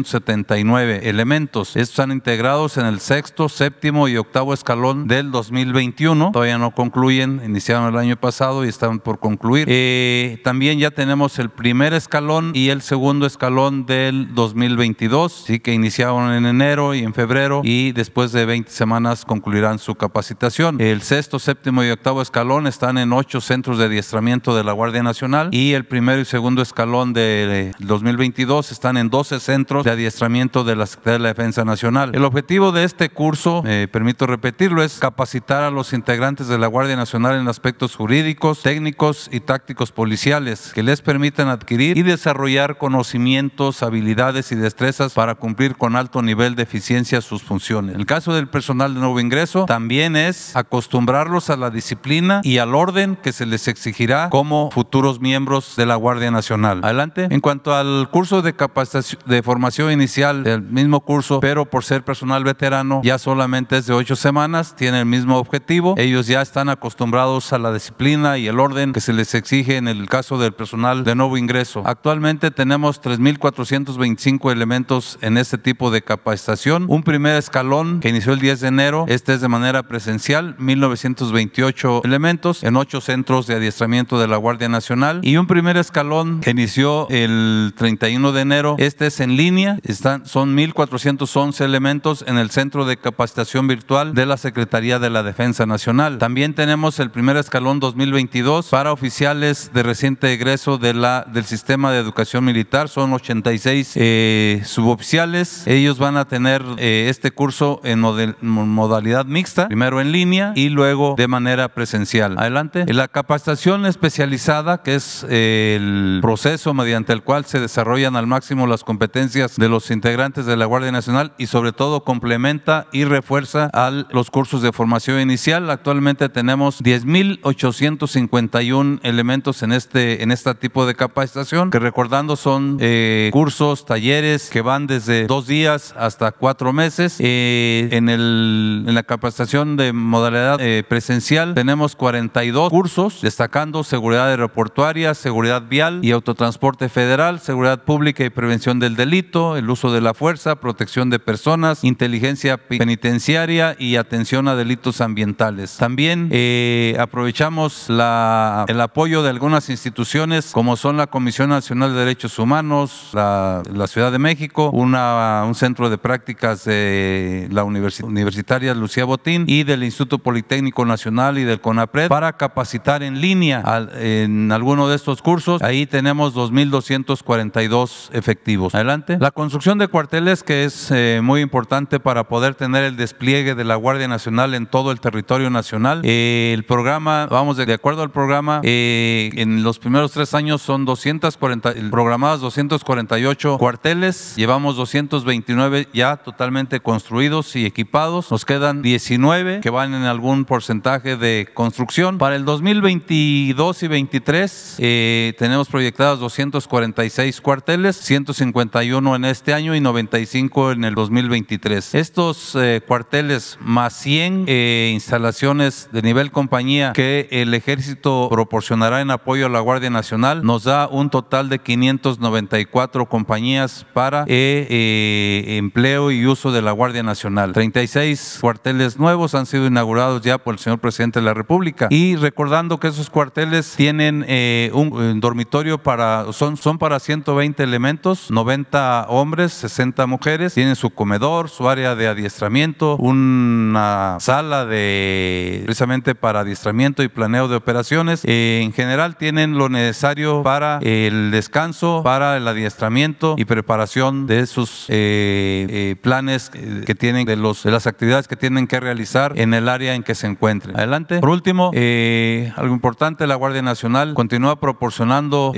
5.779 elementos. Estos están integrados en el sexto, séptimo y octavo escalón del 2021. Todavía no concluyen, iniciaron el año pasado y están por concluir. Eh, también ya tenemos el primer escalón y el segundo escalón del 2022, sí que iniciaron en enero y en febrero y después de 20 semanas concluirán su capacitación. El sexto, séptimo y octavo escalón están en ocho centros de adiestramiento de la Guardia Nacional y el primero y segundo escalón del 2022 están en 12 centros adiestramiento de la Secretaría de la Defensa Nacional. El objetivo de este curso, me permito repetirlo, es capacitar a los integrantes de la Guardia Nacional en aspectos jurídicos, técnicos y tácticos policiales que les permitan adquirir y desarrollar conocimientos, habilidades y destrezas para cumplir con alto nivel de eficiencia sus funciones. En el caso del personal de nuevo ingreso, también es acostumbrarlos a la disciplina y al orden que se les exigirá como futuros miembros de la Guardia Nacional. Adelante. En cuanto al curso de capacitación de formación inicial, del mismo curso, pero por ser personal veterano, ya solamente es de ocho semanas, tiene el mismo objetivo. Ellos ya están acostumbrados a la disciplina y el orden que se les exige en el caso del personal de nuevo ingreso. Actualmente tenemos 3.425 elementos en este tipo de capacitación. Un primer escalón que inició el 10 de enero, este es de manera presencial, 1.928 elementos en ocho centros de adiestramiento de la Guardia Nacional. Y un primer escalón que inició el 31 de enero, este es en línea, están, son 1.411 elementos en el Centro de Capacitación Virtual de la Secretaría de la Defensa Nacional. También tenemos el primer escalón 2022 para oficiales de reciente egreso del sistema de educación militar. Son 86 eh, suboficiales. Ellos van a tener eh, este curso en modalidad mixta, primero en línea y luego de manera presencial. Adelante. La capacitación especializada, que es eh, el proceso mediante el cual se desarrollan al máximo las competencias de los integrantes de la Guardia Nacional y sobre todo complementa y refuerza a los cursos de formación inicial. Actualmente tenemos 10.851 elementos en este en este tipo de capacitación, que recordando son eh, cursos, talleres que van desde dos días hasta cuatro meses. Eh, en, el, en la capacitación de modalidad eh, presencial tenemos 42 cursos, destacando seguridad aeroportuaria, seguridad vial y autotransporte federal, seguridad pública y prevención del delito, el uso de la fuerza, protección de personas, inteligencia penitenciaria y atención a delitos ambientales. También eh, aprovechamos el apoyo de algunas instituciones como son la Comisión Nacional de Derechos Humanos, la, Ciudad de México, un centro de prácticas de la universi- Universitaria Lucía Botín y del Instituto Politécnico Nacional y del CONAPRED para capacitar en línea en alguno de estos cursos. Ahí tenemos 2.242 efectivos. Adelante. La construcción de cuarteles que es eh, muy importante para poder tener el despliegue de la Guardia Nacional en todo el territorio nacional. Eh, el programa, vamos, de, de acuerdo al programa, eh, en los primeros tres años son 240, programadas 248 cuarteles, llevamos 229 ya totalmente construidos y equipados, nos quedan 19 que van en algún porcentaje de construcción. Para el 2022 y 23 eh, tenemos proyectadas 246 cuarteles, 151 en este año y 95 en el 2023. Estos eh, cuarteles más 100 eh, instalaciones de nivel compañía que el ejército proporcionará en apoyo a la Guardia Nacional nos da un total de 594 compañías para eh, eh, empleo y uso de la Guardia Nacional. 36 cuarteles nuevos han sido inaugurados ya por el señor presidente de la República y recordando que esos cuarteles tienen un, un dormitorio para son son para 120 elementos, 90 hombres, 60 mujeres, tienen su comedor, su área de adiestramiento, una sala de precisamente para adiestramiento y planeo de operaciones. Eh, en general tienen lo necesario para el descanso, para el adiestramiento y preparación de sus eh, eh, planes que tienen, de, los, de las actividades que tienen que realizar en el área en que se encuentren. Adelante. Por último, algo importante, la Guardia Nacional continúa proporcionando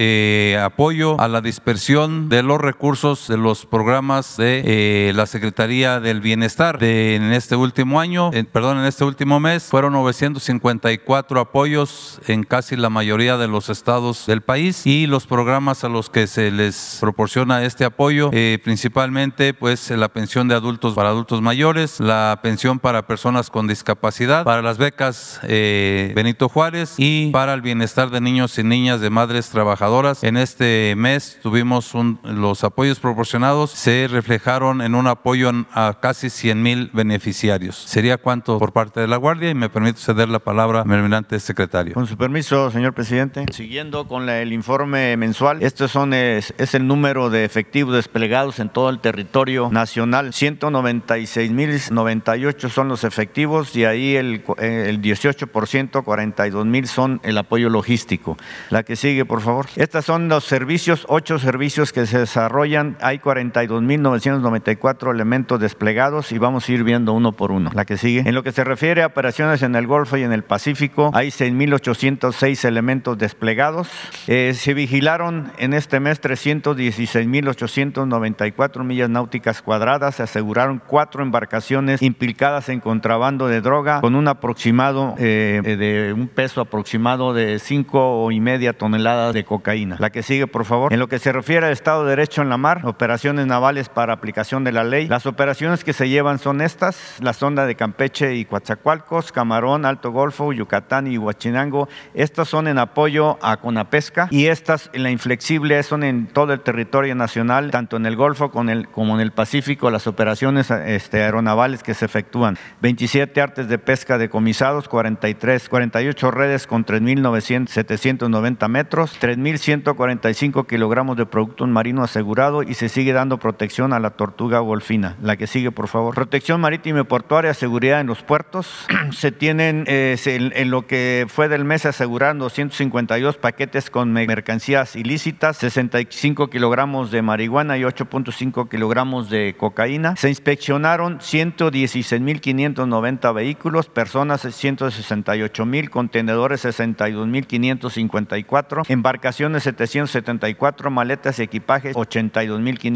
apoyo a la dispersión de los recursos de los los programas de eh, la Secretaría del Bienestar. De, en este último año, perdón, en este último mes, fueron 954 apoyos en casi la mayoría de los estados del país y los programas a los que se les proporciona este apoyo, eh, principalmente pues la pensión de adultos para adultos mayores, la pensión para personas con discapacidad, para las becas eh, Benito Juárez y para el bienestar de niños y niñas de madres trabajadoras. En este mes tuvimos los apoyos proporcionados, se reflejaron en un apoyo a casi 100 mil beneficiarios. ¿Sería cuánto por parte de la Guardia? Y me permito ceder la palabra al eminente secretario. Con su permiso, señor presidente. Siguiendo con el informe mensual, este son, es, el número de efectivos desplegados en todo el territorio nacional. 196.098 son los efectivos y ahí el, el 18%, 42 mil son el apoyo logístico. La que sigue, por favor. Estas son los servicios, ocho servicios que se desarrollan. Hay 42.994 elementos desplegados y vamos a ir viendo uno por uno. La que sigue. En lo que se refiere a operaciones en el Golfo y en el Pacífico, hay 6.806 elementos desplegados. Eh, se vigilaron en este mes 316.894 millas náuticas cuadradas. Se aseguraron cuatro embarcaciones implicadas en contrabando de droga con un aproximado eh, de un peso aproximado de cinco y media toneladas de cocaína. La que sigue, por favor. En lo que se refiere al Estado de Derecho en la mar, operaciones navales para aplicación de la ley. Las operaciones que se llevan son estas: la sonda de Campeche y Coatzacoalcos, Camarón, Alto Golfo, Yucatán y Huachinango. Estas son en apoyo a Conapesca y estas en la inflexible son en todo el territorio nacional, tanto en el Golfo como en el Pacífico, las operaciones este, aeronavales que se efectúan. 27 artes de pesca decomisados, 43, 48 redes con 3.790 metros, 3.145 kilogramos de producto marino asegurado y se sigue dando protección a la tortuga golfina. La que sigue, por favor. Protección marítima y portuaria, seguridad en los puertos. se tienen, eh, en, lo que fue del mes, aseguraron 252 paquetes con mercancías ilícitas, 65 kilogramos de marihuana y 8.5 kilogramos de cocaína. Se inspeccionaron 116.590 vehículos, personas 168.000, contenedores 62.554, embarcaciones 774, maletas y equipajes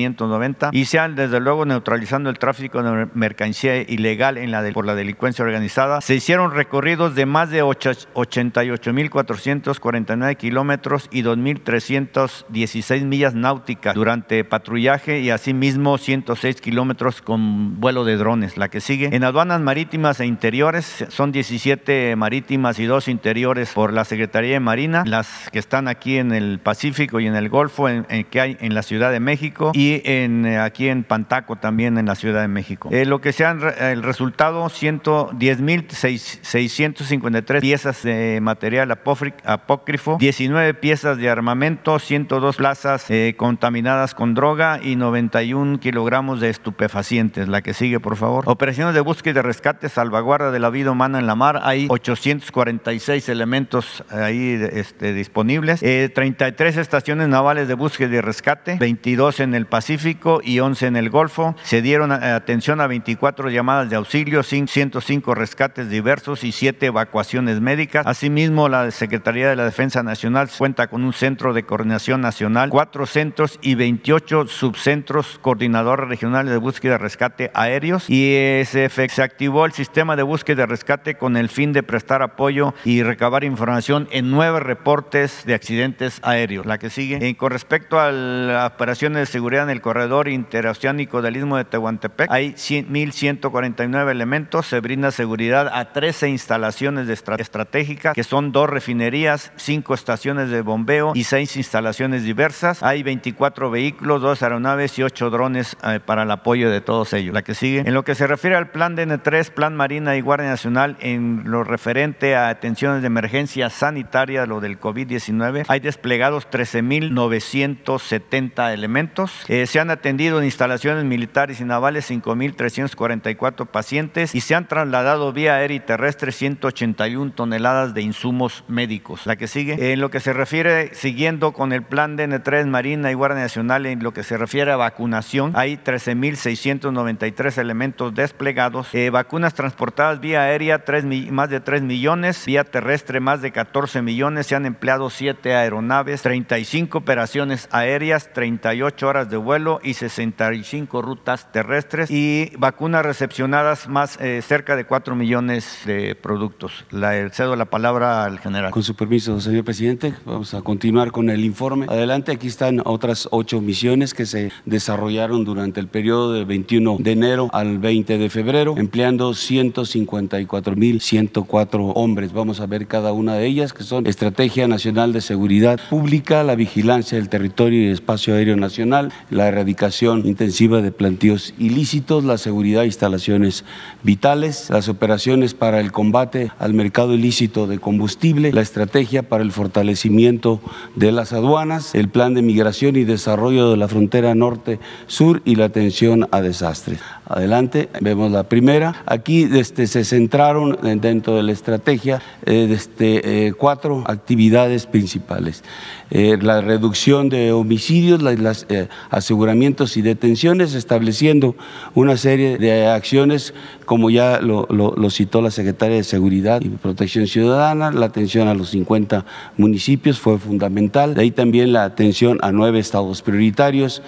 82.590 y se han desde luego neutralizando el tráfico de mercancía ilegal en la por la delincuencia organizada. Se hicieron recorridos de más de 88.449 kilómetros y 2.316 millas náuticas durante patrullaje y asimismo 106 kilómetros con vuelo de drones. La que sigue. En aduanas marítimas e interiores son 17 marítimas y dos interiores por la Secretaría de Marina, las que están aquí en el Pacífico y en el Golfo, en, que hay en la Ciudad de México y en, aquí en Pantaco también en la Ciudad de México. Eh, lo que sean el resultado, 110.653 piezas de material apócrifo, 19 piezas de armamento, 102 plazas eh, contaminadas con droga y 91 kilogramos de estupefacientes. La que sigue, por favor. Operaciones de búsqueda y de rescate, salvaguarda de la vida humana en la mar. Hay 846 elementos ahí este, disponibles. 33 eh, estaciones navales de búsqueda y rescate, 22 en el Pacífico y 11 en el Golfo. Se dieron eh, atención a 24 llamadas de auxilio, 105 rescates diversos y 7 evacuaciones médicas. Asimismo, la Secretaría de la Defensa Nacional cuenta con un centro de coordinación nacional, cuatro centros y 28 subcentros coordinadores regionales de búsqueda y rescate aéreos y se, se activó el sistema de búsqueda y rescate con el fin de prestar apoyo y recabar información en nueve reportes de accidentes aéreos. La que sigue. Eh, con respecto a las operaciones de seguridad en el corredor interoceánico del Istmo de Tehuantepec, hay 1.149 elementos. Se brinda seguridad a 13 instalaciones estratégicas, que son dos refinerías, cinco estaciones de bombeo y seis instalaciones diversas. Hay 24 vehículos, dos aeronaves y ocho drones eh, para el apoyo de todos ellos. La que sigue. En lo que se refiere al plan DN3, Plan Marina y Guardia Nacional, en lo referente a atenciones de emergencia sanitaria, lo del COVID-19, hay desplegados 13.970 elementos. Eh, se han atendido en instalaciones militares y navales 5.344 pacientes y se han trasladado vía aérea y terrestre 181 toneladas de insumos médicos. La que sigue. En lo que se refiere, siguiendo con el plan DN3, Marina y Guardia Nacional, en lo que se refiere a vacunación, hay 13.693 elementos desplegados. Eh, vacunas transportadas vía aérea, más de 3 millones, vía terrestre más de 14 millones, se han empleado 7 aeronaves, 35 operaciones aéreas, 38 horas de vuelo y 65 rutas terrestres y vacunas recepcionadas más eh, cerca de 4 millones de productos. La, cedo la palabra al general. Con su permiso, señor presidente, vamos a continuar con el informe. Adelante, aquí están otras ocho misiones que se desarrollaron durante el periodo del 21 de enero al 20 de febrero, empleando 154.104 hombres. Vamos a ver cada una de ellas, que son Estrategia Nacional de Seguridad Pública, la vigilancia del territorio y espacio aéreo nacional, la erradicación intensiva de plantíos ilícitos, la seguridad de instalaciones vitales, las operaciones para el combate al mercado ilícito de combustible, la estrategia para el fortalecimiento de las aduanas, el plan de migración y desarrollo de la frontera norte-sur y la atención a desastres. Adelante, vemos la primera. Aquí desde, se centraron dentro de la estrategia eh, desde, eh, cuatro actividades principales. Eh, la reducción de homicidios, los aseguramientos y detenciones, estableciendo una serie de acciones, como ya lo, citó la Secretaria de Seguridad y Protección Ciudadana, la atención a los 50 municipios fue fundamental, de ahí también la atención a nueve estados prioritarios.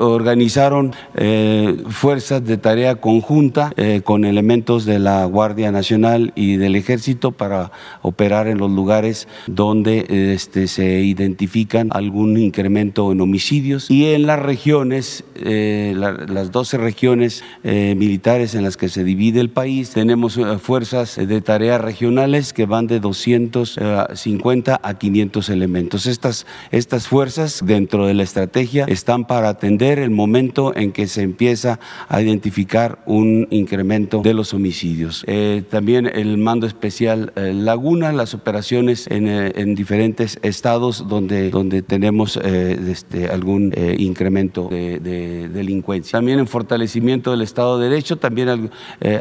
Organizaron fuerzas de tarea conjunta eh, con elementos de la Guardia Nacional y del Ejército para operar en los lugares donde este, se identifican algún incremento en homicidios y en las regiones, eh, las 12 regiones eh, militares en las que se divide el país, tenemos fuerzas de tarea regionales que van de 250 a 500 elementos. Estas, estas fuerzas dentro de la estrategia están para atender el momento en que se empieza a identificar un incremento de los homicidios. Eh, también el mando especial eh, Laguna, las operaciones en, eh, en, diferentes estados donde, donde tenemos este, algún incremento de, de, delincuencia. También en fortalecimiento del Estado de Derecho, también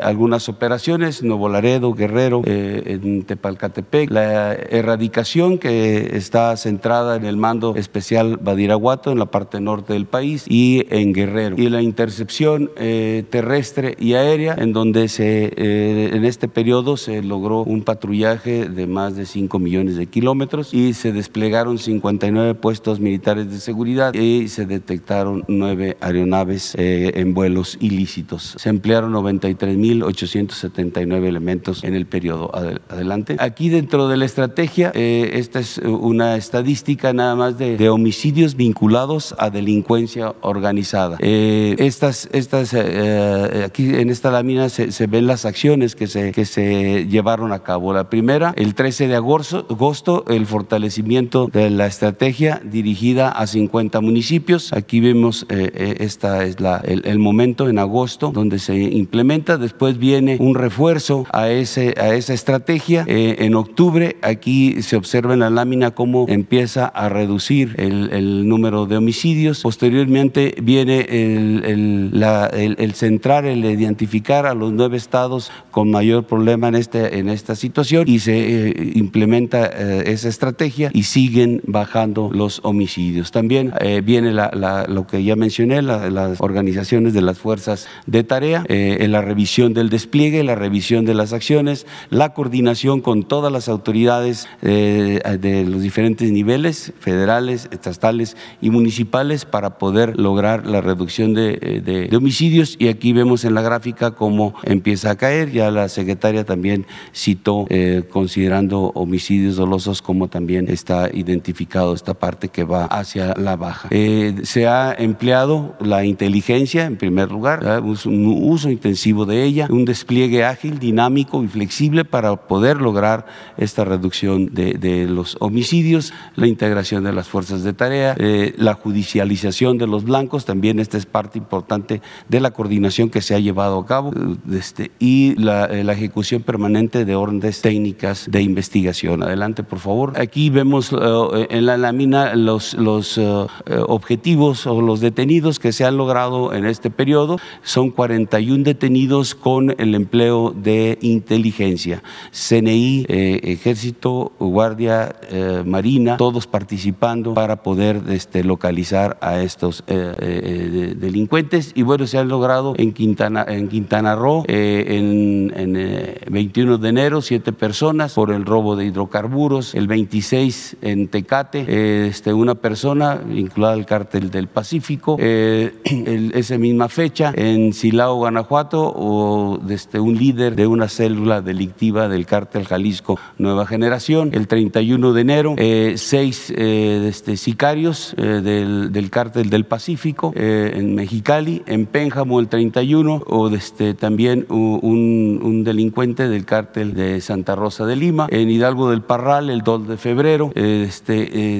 algunas operaciones, Nuevo Laredo, Guerrero, en Tepalcatepec, la erradicación que está centrada en el mando especial Badiraguato en la parte norte del país y en Guerrero. Y la intercepción eh, terrestre y aérea, en donde se, eh, en este periodo se logró un patrullaje de más de 5 millones de kilómetros y se desplegaron 59 puestos militares de seguridad y se detectaron nueve aeronaves eh, en vuelos ilícitos. Se emplearon 93.879 elementos en el periodo. Adelante. Aquí dentro de la estrategia, esta es una estadística nada más de, homicidios vinculados a delincuencia organizada. estas estas eh, aquí en esta lámina se, ven las acciones que se, que se llevaron a cabo. La primera, el 13 de agosto, el fortalecimiento de la estrategia dirigida a 50 municipios. Aquí vemos, eh, eh, esta es la, el, momento en agosto donde se implementa. Después viene un refuerzo a, ese, a esa estrategia. en octubre, aquí se observa en la lámina cómo empieza a reducir el número de homicidios. Posteriormente viene el, centrar, el identificar a los nueve estados con mayor problema en, este, esta situación y se eh, implementa eh, esa estrategia y siguen bajando los homicidios. También eh, viene lo que ya mencioné, las organizaciones de las fuerzas de tarea, la revisión del despliegue, la revisión de las acciones, la coordinación con todas las autoridades de los diferentes niveles, federales, estatales y municipales, para poder lograr la reducción de, de homicidios y aquí vemos en la gráfica cómo empieza a caer. Ya la secretaria también citó, eh, considerando homicidios dolosos, como también está identificado esta parte que va hacia la baja. Eh, se ha empleado la inteligencia en primer lugar, un uso intensivo de ella, un despliegue ágil, dinámico y flexible para poder lograr esta reducción de, los homicidios, la integración de las fuerzas de tarea, eh, la judicialización de los blancos, también esta es parte importante de la coordinación que se ha llevado a cabo este, y la, eh, la, ejecución permanente de órdenes técnicas de investigación. Adelante, por favor. Aquí vemos eh, en la lámina los, objetivos o los detenidos que se han logrado en este periodo. Son 41 detenidos con el empleo de inteligencia. CNI, eh, Ejército, Guardia, Marina, todos participando para poder este, localizar a estos delincuentes. Y bueno, se han logrado en Quintana, en Quintana Roo, eh, en, en 21 eh, de enero, siete personas por el robo de hidrocarburos, el 26 en Tecate, eh, este, una persona vinculada al cártel del Pacífico. Eh, esa misma fecha, en Silao, Guanajuato, o desde un líder de una célula delictiva del cártel Jalisco Nueva Generación. El 31 de enero, eh, seis este, sicarios del, del, cártel del Pacífico en Mexicali. En Pénjamo, el 31, o desde, también un, delincuente del cártel de Santa Rosa de Lima. En Hidalgo del Parral, el 2 de febrero, este,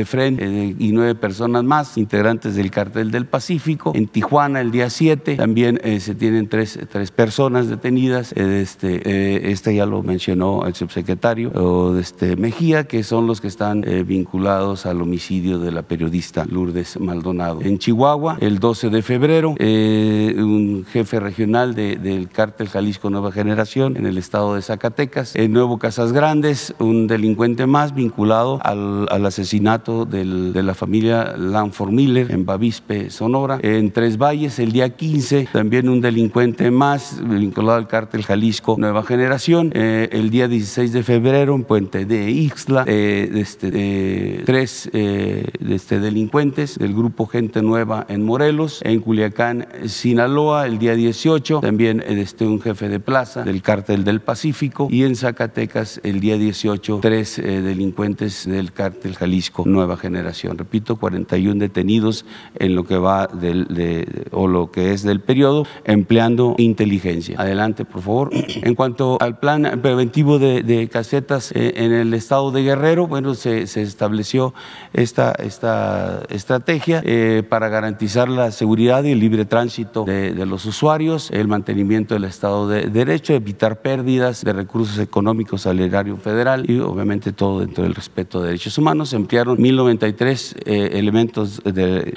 Efren y nueve personas más, integrantes del Cartel del Pacífico. En Tijuana, el día 7, también eh, se tienen tres, tres personas detenidas. Eh, este, este ya lo mencionó el subsecretario o este, Mejía, que son los que están vinculados al homicidio de la periodista Lourdes Maldonado. En Chihuahua, el 12 de febrero, un jefe regional del Cártel Jalisco Nueva Generación en el estado de Zacatecas. En Nuevo Casas Grandes, un delincuente más vinculado al, asesinato de la familia Lanford Miller en Bavispe, Sonora. En Tres Valles, el día 15, también un delincuente más vinculado al cártel Jalisco Nueva Generación. Eh, el día 16 de febrero, en Puente de Ixtla, eh, este, tres eh, este, delincuentes del grupo Nueva en Morelos. En Culiacán, Sinaloa, el día 18, también este, un jefe de plaza del cártel del Pacífico. Y en Zacatecas, el día 18, tres delincuentes del cártel Jalisco Nueva Generación. Repito, 41 detenidos en lo que va del, de, o lo que es del periodo, empleando inteligencia. Adelante, por favor. En cuanto al plan preventivo de, casetas eh, en el estado de Guerrero, bueno, se, estableció esta, esta estrategia eh, para garantizar la seguridad y el libre tránsito de, los usuarios, el mantenimiento del Estado de Derecho, evitar pérdidas de recursos económicos al erario federal y obviamente todo dentro del respeto de derechos humanos. Se emplearon 1093 eh, elementos de,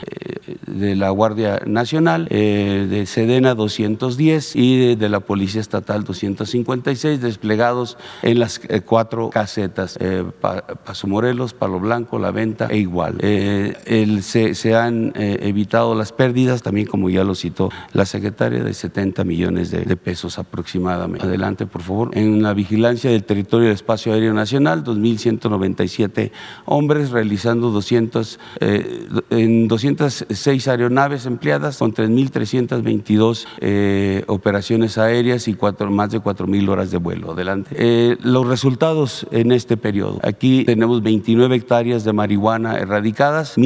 de, la Guardia Nacional, eh, de Sedena 210 y de, la Policía Estatal 256 desplegados en las eh, cuatro casetas, Paso Morelos, Palo Blanco, La Venta e Igual. Se, han evitado las pérdidas, también como ya lo citó la secretaria, de 70 millones de, pesos aproximadamente. Adelante, por favor. En la vigilancia del territorio del espacio aéreo nacional, 2.197 hombres realizando 200, eh, en 206 aeronaves empleadas con 3.322 eh, operaciones aéreas y cuatro, más de 4.000 horas de vuelo. Adelante. Eh, los resultados en este periodo. Aquí tenemos 29 hectáreas de marihuana erradicadas,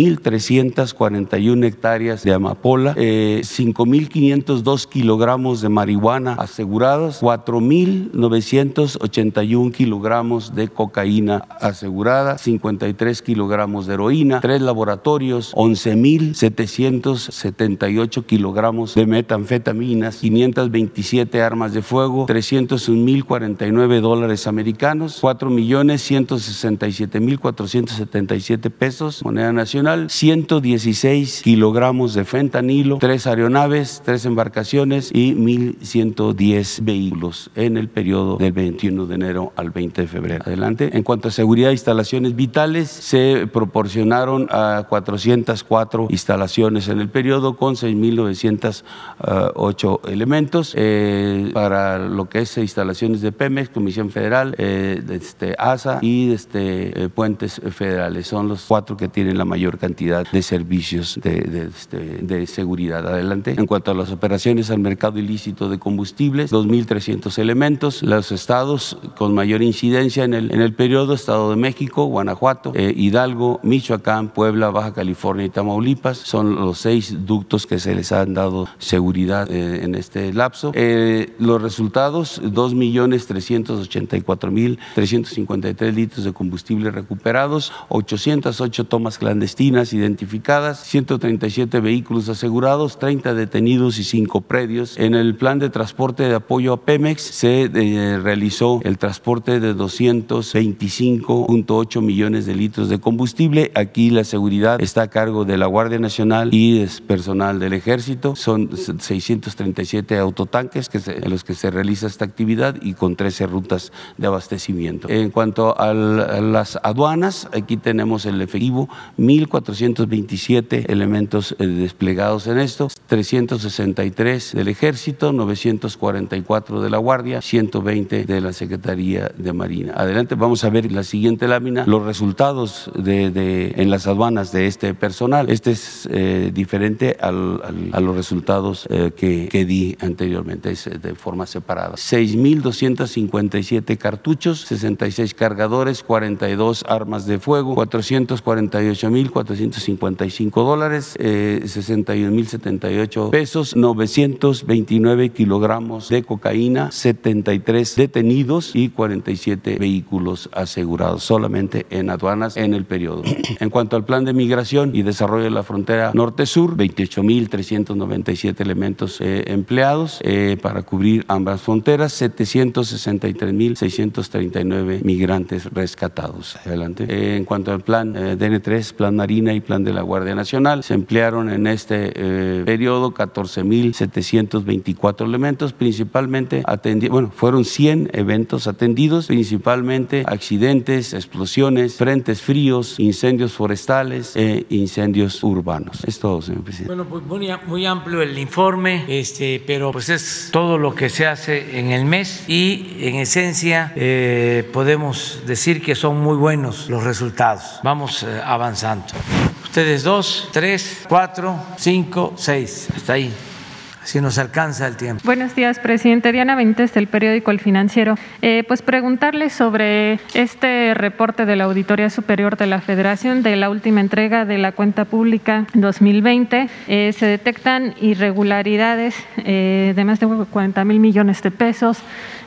1.341 hectáreas de amapola, 5.502 kilogramos de marihuana asegurados, 4.981 kilogramos de cocaína asegurada, 53 kilogramos de heroína, tres laboratorios, 11.778 kilogramos de metanfetaminas, 527 armas de fuego, 301.049 dólares americanos, 4.167.477 pesos, moneda nacional, 116 kilogramos de fentanilo, tres aeronaves, tres embarcaciones y 1.110 vehículos en el periodo del 21 de enero al 20 de febrero. Adelante. En cuanto a seguridad de instalaciones vitales, se proporcionaron a 404 instalaciones en el periodo con 6.908 elementos eh, para lo que es instalaciones de Pemex, Comisión Federal, eh, este, ASA y este, eh, puentes federales. Son los cuatro que tienen la mayor cantidad de servicios de, este, de seguridad. Adelante. En cuanto a las operaciones al mercado ilícito de combustibles, 2.300 elementos. Los estados con mayor incidencia en el, en el periodo, Estado de México, Guanajuato, eh, Hidalgo, Michoacán, Puebla, Baja California y Tamaulipas. Son los seis ductos que se les han dado seguridad eh, en este lapso. Eh, los resultados, 2.384.353 litros de combustible recuperados, 808 tomas clandestinas identificadas, 137 vehículos asegurados, 30 detenidos y 5 predios. En el plan de transporte de apoyo a Pemex se realizó el transporte de 225.8 millones de litros de combustible. Aquí la seguridad está a cargo de la Guardia Nacional y es personal del Ejército. Son 637 autotanques que en los que se realiza esta actividad y con 13 rutas de abastecimiento. En cuanto a las aduanas, aquí tenemos el efectivo, 1.427 elementos eh, desplegados en esto, 363 del Ejército, 944 de la Guardia, 120 de la Secretaría de Marina. Adelante, vamos a ver la siguiente lámina, los resultados de, en las aduanas de este personal. Este es eh, diferente al, a los resultados eh, que, que, di anteriormente, es de forma separada. 6.257 cartuchos, 66 cargadores, 42 armas de fuego, 448.455 dólares, eh, 61.078 pesos, 929 kilogramos de cocaína, 73 detenidos y 47 vehículos asegurados solamente en aduanas en el periodo. En cuanto al plan de migración y desarrollo de la frontera norte-sur, 28.397 elementos eh, empleados eh, para cubrir ambas fronteras, 763.639 migrantes rescatados. Adelante. Eh, en cuanto al plan DN3, plan Marina y plan de la Guardia Nacional, se emplearon en este periodo 14.724 elementos, principalmente atendidos, bueno, fueron 100 eventos atendidos, principalmente accidentes, explosiones, frentes fríos, incendios forestales e incendios urbanos. Es todo, señor presidente. Bueno, pues muy, muy amplio el informe, este, pero pues es todo lo que se hace en el mes y en esencia eh, podemos decir que son muy buenos los resultados. Vamos eh, avanzando. Ustedes dos, tres, cuatro, cinco, seis. Hasta ahí si nos alcanza el tiempo. Buenos días, presidente. Diana Benítez, del periódico El Financiero. Eh, pues preguntarle sobre este reporte de la Auditoría Superior de la Federación de la última entrega de la cuenta pública 2020. Eh, se detectan irregularidades eh, de más de 40 mil millones de pesos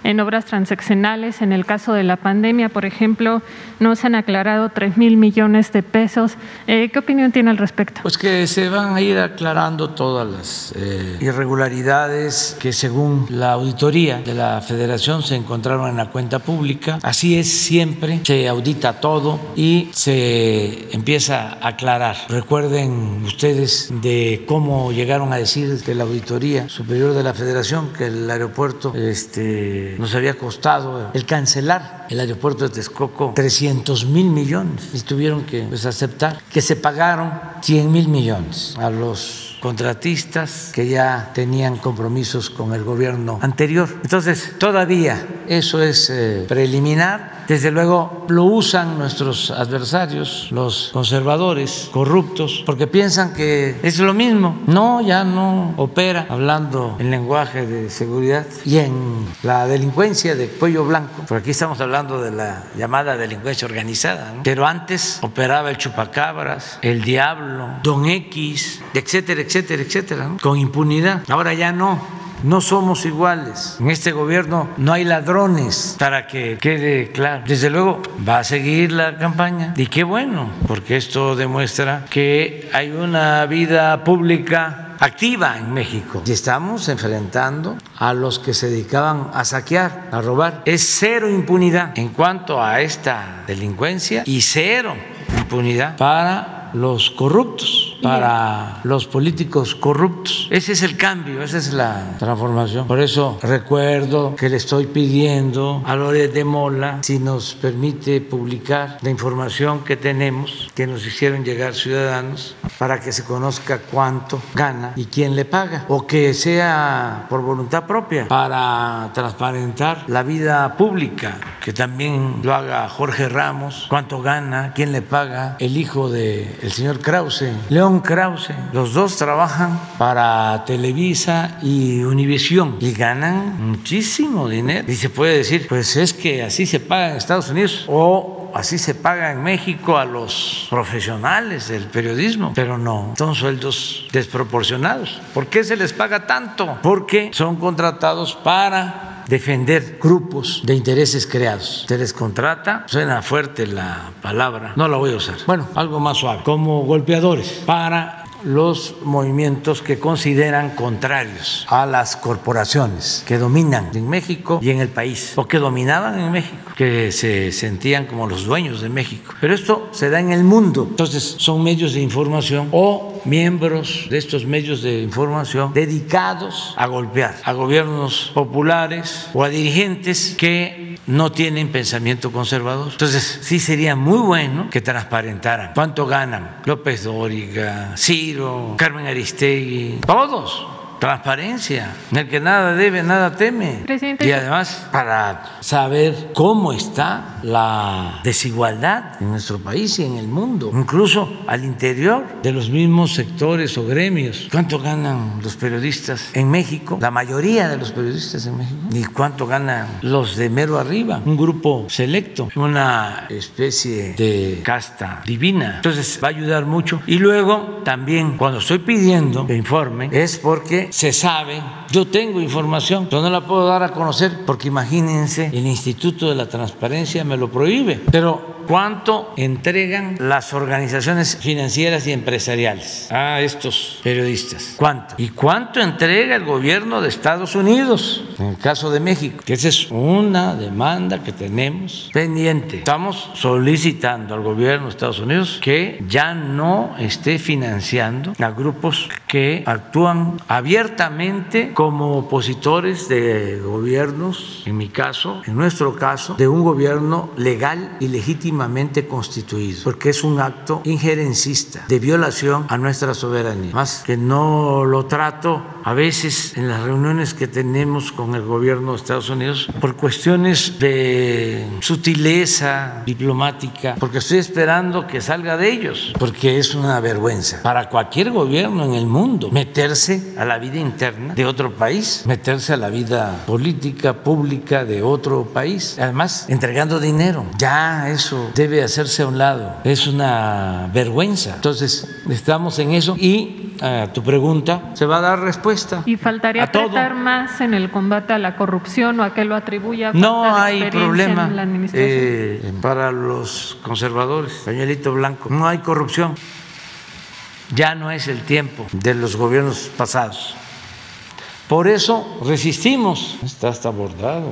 en obras transaccionales. En el caso de la pandemia, por ejemplo, no se han aclarado 3 mil millones de pesos. ¿Qué opinión tiene al respecto? Pues que se van a ir aclarando todas las irregularidades irregularidades que según la auditoría de la federación se encontraron en la cuenta pública. Así es siempre, se audita todo y se empieza a aclarar. Recuerden ustedes de cómo llegaron a decir de la auditoría superior de la federación que el aeropuerto este, nos había costado el cancelar el aeropuerto de Texcoco 300 mil millones y tuvieron que pues, aceptar que se pagaron 100 mil millones a los contratistas que ya tenían compromisos con el gobierno anterior. Entonces, todavía eso es eh, preliminar desde luego lo usan nuestros adversarios, los conservadores, corruptos, porque piensan que es lo mismo. No, ya no opera hablando en lenguaje de seguridad y en la delincuencia de cuello blanco. Por aquí estamos hablando de la llamada delincuencia organizada, pero antes operaba el chupacabras, el diablo, Don X, etcétera, etcétera, etcétera, con impunidad. Ahora ya no no somos iguales. En este gobierno no hay ladrones, para que quede claro. Desde luego va a seguir la campaña y qué bueno, porque esto demuestra que hay una vida pública activa en México y estamos enfrentando a los que se dedicaban a saquear, a robar. Es cero impunidad en cuanto a esta delincuencia y cero impunidad para los corruptos para los políticos corruptos. Ese es el cambio, esa es la transformación. Por eso recuerdo que le estoy pidiendo a Lore de Mola si nos permite publicar la información que tenemos, que nos hicieron llegar ciudadanos, para que se conozca cuánto gana y quién le paga, o que sea por voluntad propia, para transparentar la vida pública, que también lo haga Jorge Ramos, cuánto gana, quién le paga, el hijo del señor Krause, León Krause. Los dos trabajan para Televisa y Univisión y ganan muchísimo dinero. Y se puede decir, pues es que así se paga en Estados Unidos o así se paga en México a los profesionales del periodismo, pero no, son sueldos desproporcionados. ¿Por qué se les paga tanto? Porque son contratados para defender grupos de intereses creados. Se les contrata, suena fuerte la palabra, no la voy a usar. Bueno, algo más suave, como golpeadores para los movimientos que consideran contrarios a las corporaciones que dominan en México y en el país, o que dominaban en México, que se sentían como los dueños de México. Pero esto se da en el mundo. Entonces son medios de información o miembros de estos medios de información dedicados a golpear a gobiernos populares o a dirigentes que no tienen pensamiento conservador. Entonces sí sería muy bueno que transparentaran cuánto ganan López Dóriga, sí Carmen Aristegui, todos transparencia. El que nada debe, nada teme. Presidente. Y además, para saber cómo está la desigualdad en nuestro país y en el mundo, incluso al interior de los mismos sectores o gremios. ¿Cuánto ganan los periodistas en México? La mayoría de los periodistas en México. ¿Y cuánto ganan los de mero arriba? Un grupo selecto, una especie de casta divina. Entonces va a ayudar mucho. Y luego también cuando estoy pidiendo que informen es porque se sabe, yo tengo información, yo no la puedo dar a conocer porque imagínense, el Instituto de la Transparencia me lo prohíbe. Pero ¿cuánto entregan las organizaciones financieras y empresariales a estos periodistas? ¿Cuánto? ¿Y cuánto entrega el gobierno de Estados Unidos en el caso de México? Que esa es una demanda que tenemos pendiente. Estamos solicitando al gobierno de Estados Unidos que ya no esté financiando a grupos que actúan abiertamente como opositores de gobiernos, en mi caso, en nuestro caso, de un gobierno legal y legítimamente constituido, porque es un acto injerencista de violación a nuestra soberanía. Más que no lo trato a veces en las reuniones que tenemos con el gobierno de Estados Unidos por cuestiones de sutileza diplomática, porque estoy esperando que salga de ellos, porque es una vergüenza para cualquier gobierno en el mundo meterse a la vida interna de otro país, meterse a la vida política, pública de otro país, además entregando dinero. Ya eso debe hacerse a un lado, es una vergüenza. Entonces, estamos en eso y a tu pregunta se va a dar respuesta. ¿Y faltaría apretar más en el combate a la corrupción o a que lo atribuya? No hay problema en la eh, para los conservadores, pañuelito blanco. No hay corrupción. Ya no es el tiempo de los gobiernos pasados. Por eso resistimos. Está hasta bordado.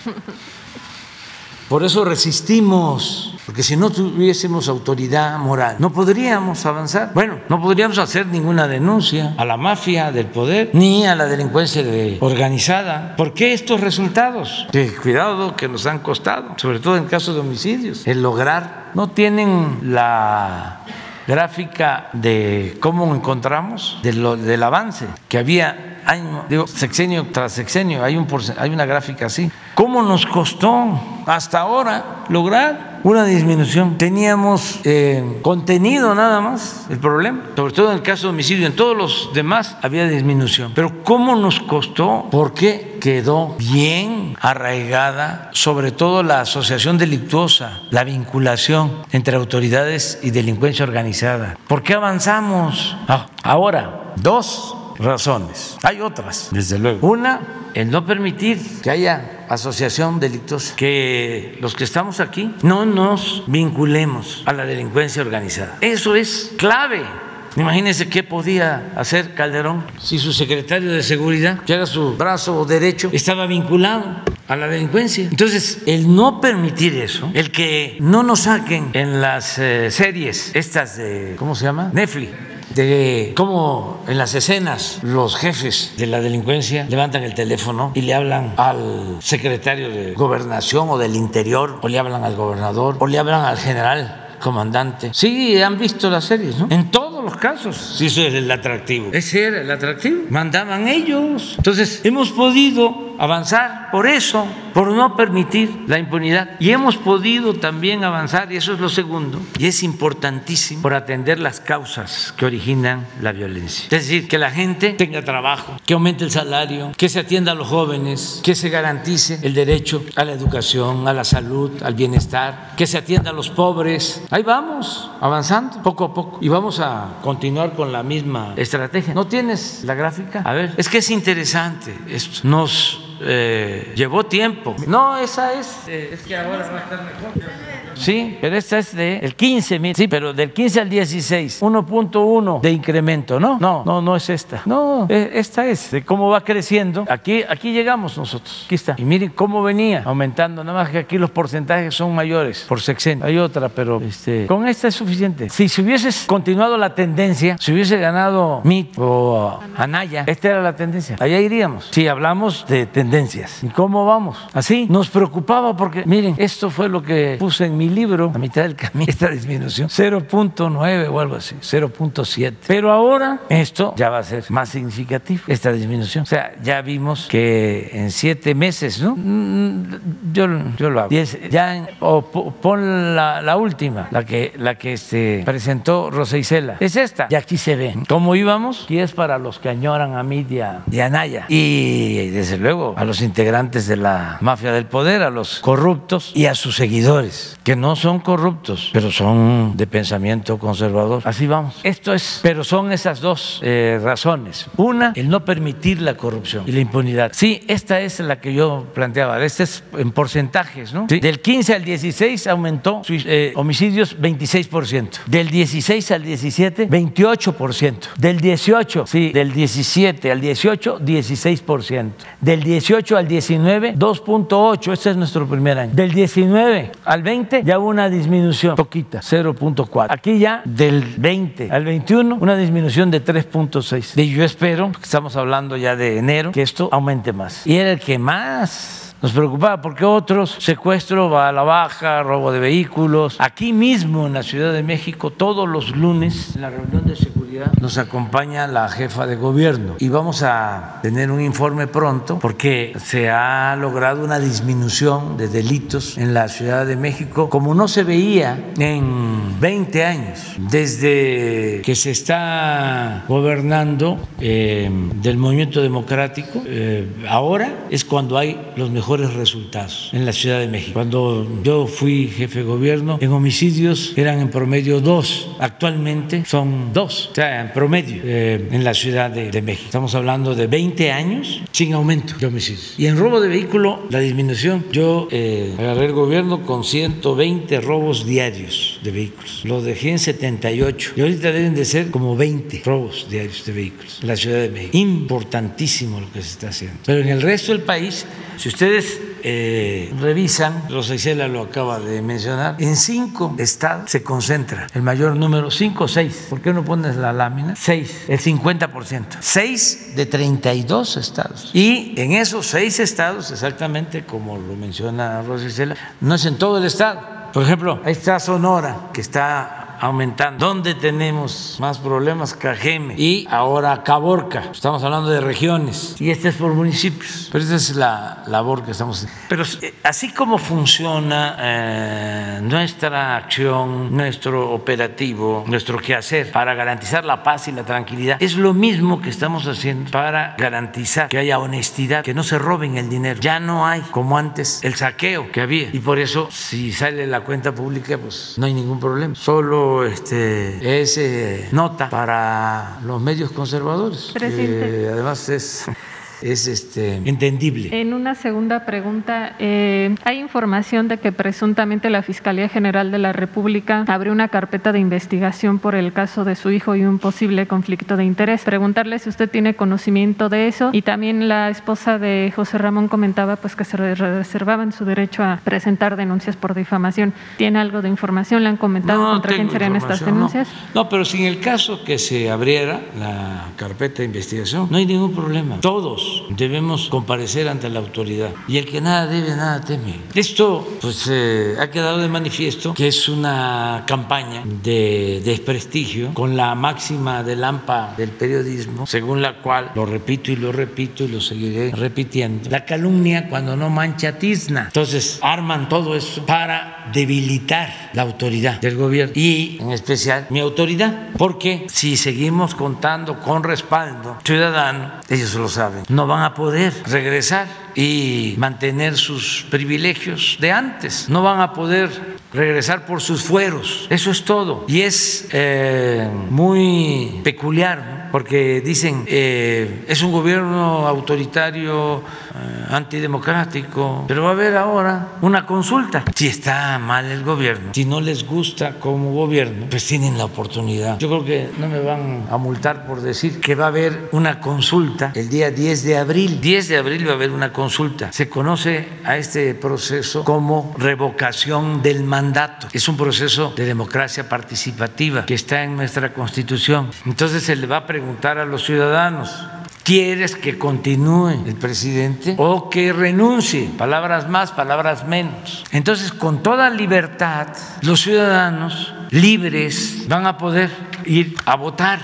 Por eso resistimos, porque si no tuviésemos autoridad moral, no podríamos avanzar. Bueno, no podríamos hacer ninguna denuncia a la mafia del poder ni a la delincuencia de- organizada. ¿Por qué estos resultados? De cuidado que nos han costado, sobre todo en casos de homicidios. El lograr, no tienen la gráfica de cómo encontramos del avance que había año, digo, sexenio tras sexenio, hay, un hay una gráfica así. ¿Cómo nos costó hasta ahora lograr una disminución? Teníamos eh, contenido nada más el problema, sobre todo en el caso de homicidio, en todos los demás había disminución. Pero ¿cómo nos costó? ¿Por qué quedó bien arraigada, sobre todo la asociación delictuosa, la vinculación entre autoridades y delincuencia organizada? ¿Por qué avanzamos? Ah, ahora, dos razones. Hay otras, desde luego. Una, el no permitir que haya asociación delictuosa, que los que estamos aquí no nos vinculemos a la delincuencia organizada. Eso es clave. Imagínense qué podía hacer Calderón si su secretario de seguridad, que era su brazo derecho, estaba vinculado a la delincuencia. Entonces, el no permitir eso, el que no nos saquen en las eh, series estas de, ¿cómo se llama? Netflix de cómo en las escenas los jefes de la delincuencia levantan el teléfono y le hablan al secretario de gobernación o del interior, o le hablan al gobernador, o le hablan al general comandante. Sí, han visto las series, ¿no? En todos los casos, sí, eso es el atractivo. Ese era el atractivo. Mandaban ellos. Entonces, hemos podido avanzar por eso, por no permitir la impunidad. Y hemos podido también avanzar, y eso es lo segundo, y es importantísimo, por atender las causas que originan la violencia. Es decir, que la gente tenga trabajo, que aumente el salario, que se atienda a los jóvenes, que se garantice el derecho a la educación, a la salud, al bienestar, que se atienda a los pobres. Ahí vamos, avanzando poco a poco. Y vamos a continuar con la misma estrategia. ¿No tienes la gráfica? A ver, es que es interesante esto. Nos eh, llevó tiempo. No, esa es, eh, es que ahora va a estar mejor. Sí, pero esta es del 15, mil. sí, pero del 15 al 16, 1.1 de incremento, ¿no? No, no, no es esta. No, eh, esta es de cómo va creciendo. Aquí, aquí llegamos nosotros. Aquí está. Y miren cómo venía aumentando, nada más que aquí los porcentajes son mayores por sexenio. Hay otra, pero este, con esta es suficiente. Si se hubiese continuado la tendencia, si hubiese ganado MIT o Anaya, esta era la tendencia. Allá iríamos. Si hablamos de tendencias. ¿Y cómo vamos? Así nos preocupaba porque, miren, esto fue lo que puse en mi mi libro, a mitad del camino, esta disminución, 0.9 o algo así, 0.7. Pero ahora esto ya va a ser más significativo, esta disminución. O sea, ya vimos que en siete meses, ¿no? Mm, yo, yo lo hago. ya o pon la, última, la que, la que este, presentó Rosa Isela. Es esta. Y aquí se ve cómo íbamos. Y es para los que añoran a Midia y a Naya. Y desde luego a los integrantes de la mafia del poder, a los corruptos y a sus seguidores, que no son corruptos, pero son de pensamiento conservador. Así vamos. Esto es, pero son esas dos eh, razones. Una, el no permitir la corrupción y la impunidad. Sí, esta es la que yo planteaba. Este es en porcentajes, ¿no? Del 15 al 16 aumentó eh, homicidios 26%. Del 16 al 17, 28%. Del 18, sí, del 17 al 18, 16%. Del 18 al 19, 2.8. Este es nuestro primer año. Del 19 al 20 ya hubo una disminución poquita, 0.4. Aquí ya del 20 al 21 una disminución de 3.6. Y yo espero, porque estamos hablando ya de enero, que esto aumente más. Y era el que más nos preocupaba porque otros, secuestro va a la baja, robo de vehículos. Aquí mismo en la Ciudad de México, todos los lunes, en la reunión de nos acompaña la jefa de gobierno y vamos a tener un informe pronto porque se ha logrado una disminución de delitos en la Ciudad de México como no se veía en 20 años, desde que se está gobernando eh, del movimiento democrático. Eh, ahora es cuando hay los mejores resultados en la Ciudad de México. Cuando yo fui jefe de gobierno, en homicidios eran en promedio dos, actualmente son dos, sea, en promedio eh, en la Ciudad de, México. Estamos hablando de 20 años sin aumento de homicidios. Y en robo de vehículo, la disminución, yo eh, agarré el gobierno con 120 robos diarios de vehículos, lo dejé en 78 y ahorita deben de ser como 20 robos diarios de vehículos en la Ciudad de México. Importantísimo lo que se está haciendo. Pero en el resto del país, si ustedes eh, revisan, Rosa Isela lo acaba de mencionar, en cinco estados se concentra el mayor número, cinco o seis. ¿Por qué no pones la lámina? Seis, el 50%. Seis de 32 estados. Y en esos seis estados, exactamente como lo menciona Rosa Isela, no es en todo el estado. Por ejemplo, ahí está Sonora, que está aumentando. ¿Dónde tenemos más problemas? Cajeme y ahora Caborca. Estamos hablando de regiones y este es por municipios. Pero esta es la labor que estamos haciendo. Pero eh, así como funciona eh, nuestra acción, nuestro operativo, nuestro quehacer para garantizar la paz y la tranquilidad, es lo mismo que estamos haciendo para garantizar que haya honestidad, que no se roben el dinero. Ya no hay, como antes, el saqueo que había. Y por eso, si sale la cuenta pública, pues no hay ningún problema. Solo este, es eh, nota para los medios conservadores. además es es este, entendible. En una segunda pregunta, eh, hay información de que presuntamente la Fiscalía General de la República abrió una carpeta de investigación por el caso de su hijo y un posible conflicto de interés. Preguntarle si usted tiene conocimiento de eso y también la esposa de José Ramón comentaba pues que se reservaban su derecho a presentar denuncias por difamación. ¿Tiene algo de información? ¿Le han comentado contra quién serían estas denuncias? No. no, pero si en el caso que se abriera la carpeta de investigación, no hay ningún problema. Todos debemos comparecer ante la autoridad y el que nada debe, nada teme. Esto pues eh, ha quedado de manifiesto que es una campaña de desprestigio con la máxima del AMPA del periodismo, según la cual, lo repito y lo repito y lo seguiré repitiendo, la calumnia cuando no mancha tizna. Entonces arman todo eso para debilitar la autoridad del gobierno y en especial mi autoridad, porque si seguimos contando con respaldo ciudadano, ellos lo saben, no van a poder regresar y mantener sus privilegios de antes, no van a poder regresar por sus fueros, eso es todo. Y es eh, muy peculiar, porque dicen, eh, es un gobierno autoritario, eh, antidemocrático, pero va a haber ahora una consulta. Si está mal el gobierno, si no les gusta como gobierno, pues tienen la oportunidad. Yo creo que no me van a multar por decir que va a haber una consulta el día 10 de abril. 10 de abril va a haber una consulta. Se conoce a este proceso como revocación del mandato. Es un proceso de democracia participativa que está en nuestra constitución. Entonces se le va a preguntar a los ciudadanos ¿Quieres que continúe el presidente o que renuncie? Palabras más, palabras menos. Entonces, con toda libertad, los ciudadanos libres van a poder ir a votar,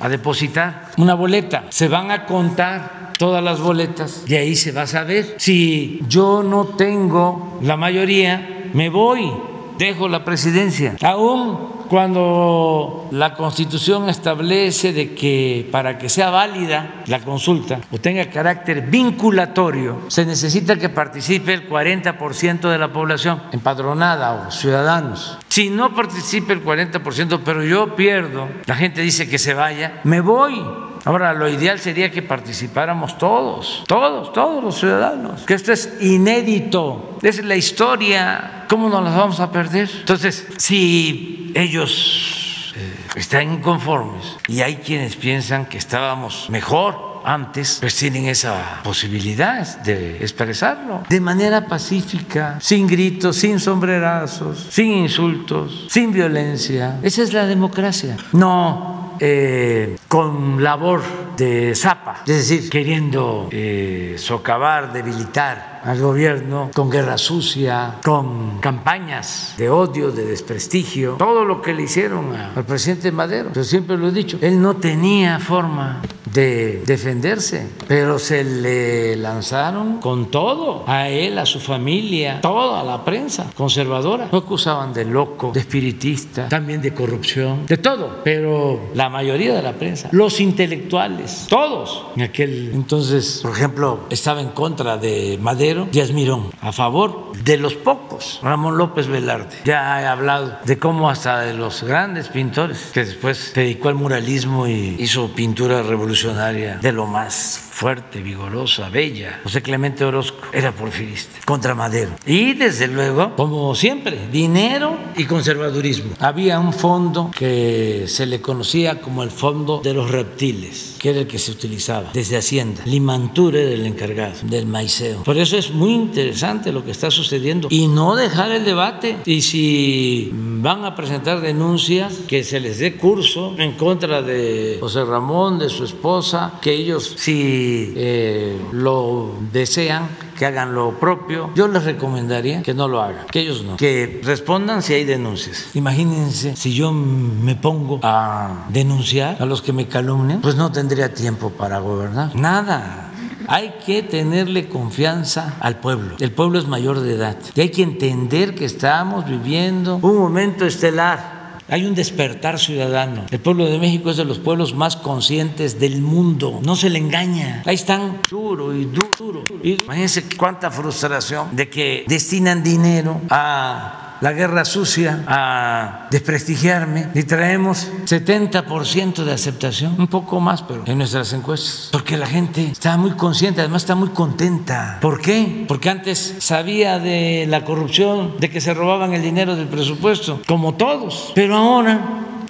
a depositar una boleta. Se van a contar todas las boletas y ahí se va a saber. Si yo no tengo la mayoría, me voy, dejo la presidencia. Aún cuando la Constitución establece de que para que sea válida la consulta o tenga carácter vinculatorio, se necesita que participe el 40% de la población empadronada o ciudadanos. Si no participe el 40%, pero yo pierdo, la gente dice que se vaya, me voy. Ahora, lo ideal sería que participáramos todos, todos, todos los ciudadanos, que esto es inédito, es la historia, ¿cómo nos las vamos a perder? Entonces, si ellos eh, están inconformes y hay quienes piensan que estábamos mejor antes, pues tienen esa posibilidad de expresarlo de manera pacífica, sin gritos, sin sombrerazos, sin insultos, sin violencia. Esa es la democracia. No eh, con labor de zapa, es decir, queriendo eh, socavar, debilitar al gobierno con guerra sucia, con campañas de odio, de desprestigio, todo lo que le hicieron al presidente Madero. Yo siempre lo he dicho, él no tenía forma de defenderse, pero se le lanzaron con todo, a él, a su familia, toda la prensa conservadora. Lo acusaban de loco, de espiritista, también de corrupción, de todo, pero la mayoría de la prensa, los intelectuales, todos en aquel entonces, por ejemplo, estaba en contra de Madero Díaz Mirón, a favor de los pocos. Ramón López Velarde, ya he hablado de cómo hasta de los grandes pintores, que después se dedicó al muralismo y hizo pintura revolucionaria de lo más fuerte, vigorosa, bella. José Clemente Orozco era porfirista contra Madero. Y desde luego, como siempre, dinero y conservadurismo. Había un fondo que se le conocía como el fondo de los reptiles, que era el que se utilizaba desde Hacienda. Limanture del encargado del maiceo. Por eso es muy interesante lo que está sucediendo y no dejar el debate. Y si van a presentar denuncias, que se les dé curso en contra de José Ramón, de su esposa, que ellos si eh, lo desean, que hagan lo propio. Yo les recomendaría que no lo hagan, que ellos no, que respondan si hay denuncias. Imagínense si yo me pongo a denunciar a los que me calumnian, pues no tendría tiempo para gobernar. Nada. Hay que tenerle confianza al pueblo. El pueblo es mayor de edad y hay que entender que estamos viviendo un momento estelar hay un despertar ciudadano. El pueblo de México es de los pueblos más conscientes del mundo. No se le engaña. Ahí están duro y duro. imagínense cuánta frustración de que destinan dinero a la guerra sucia, a desprestigiarme, y traemos 70% de aceptación, un poco más, pero en nuestras encuestas, porque la gente está muy consciente, además está muy contenta. ¿Por qué? Porque antes sabía de la corrupción, de que se robaban el dinero del presupuesto, como todos, pero ahora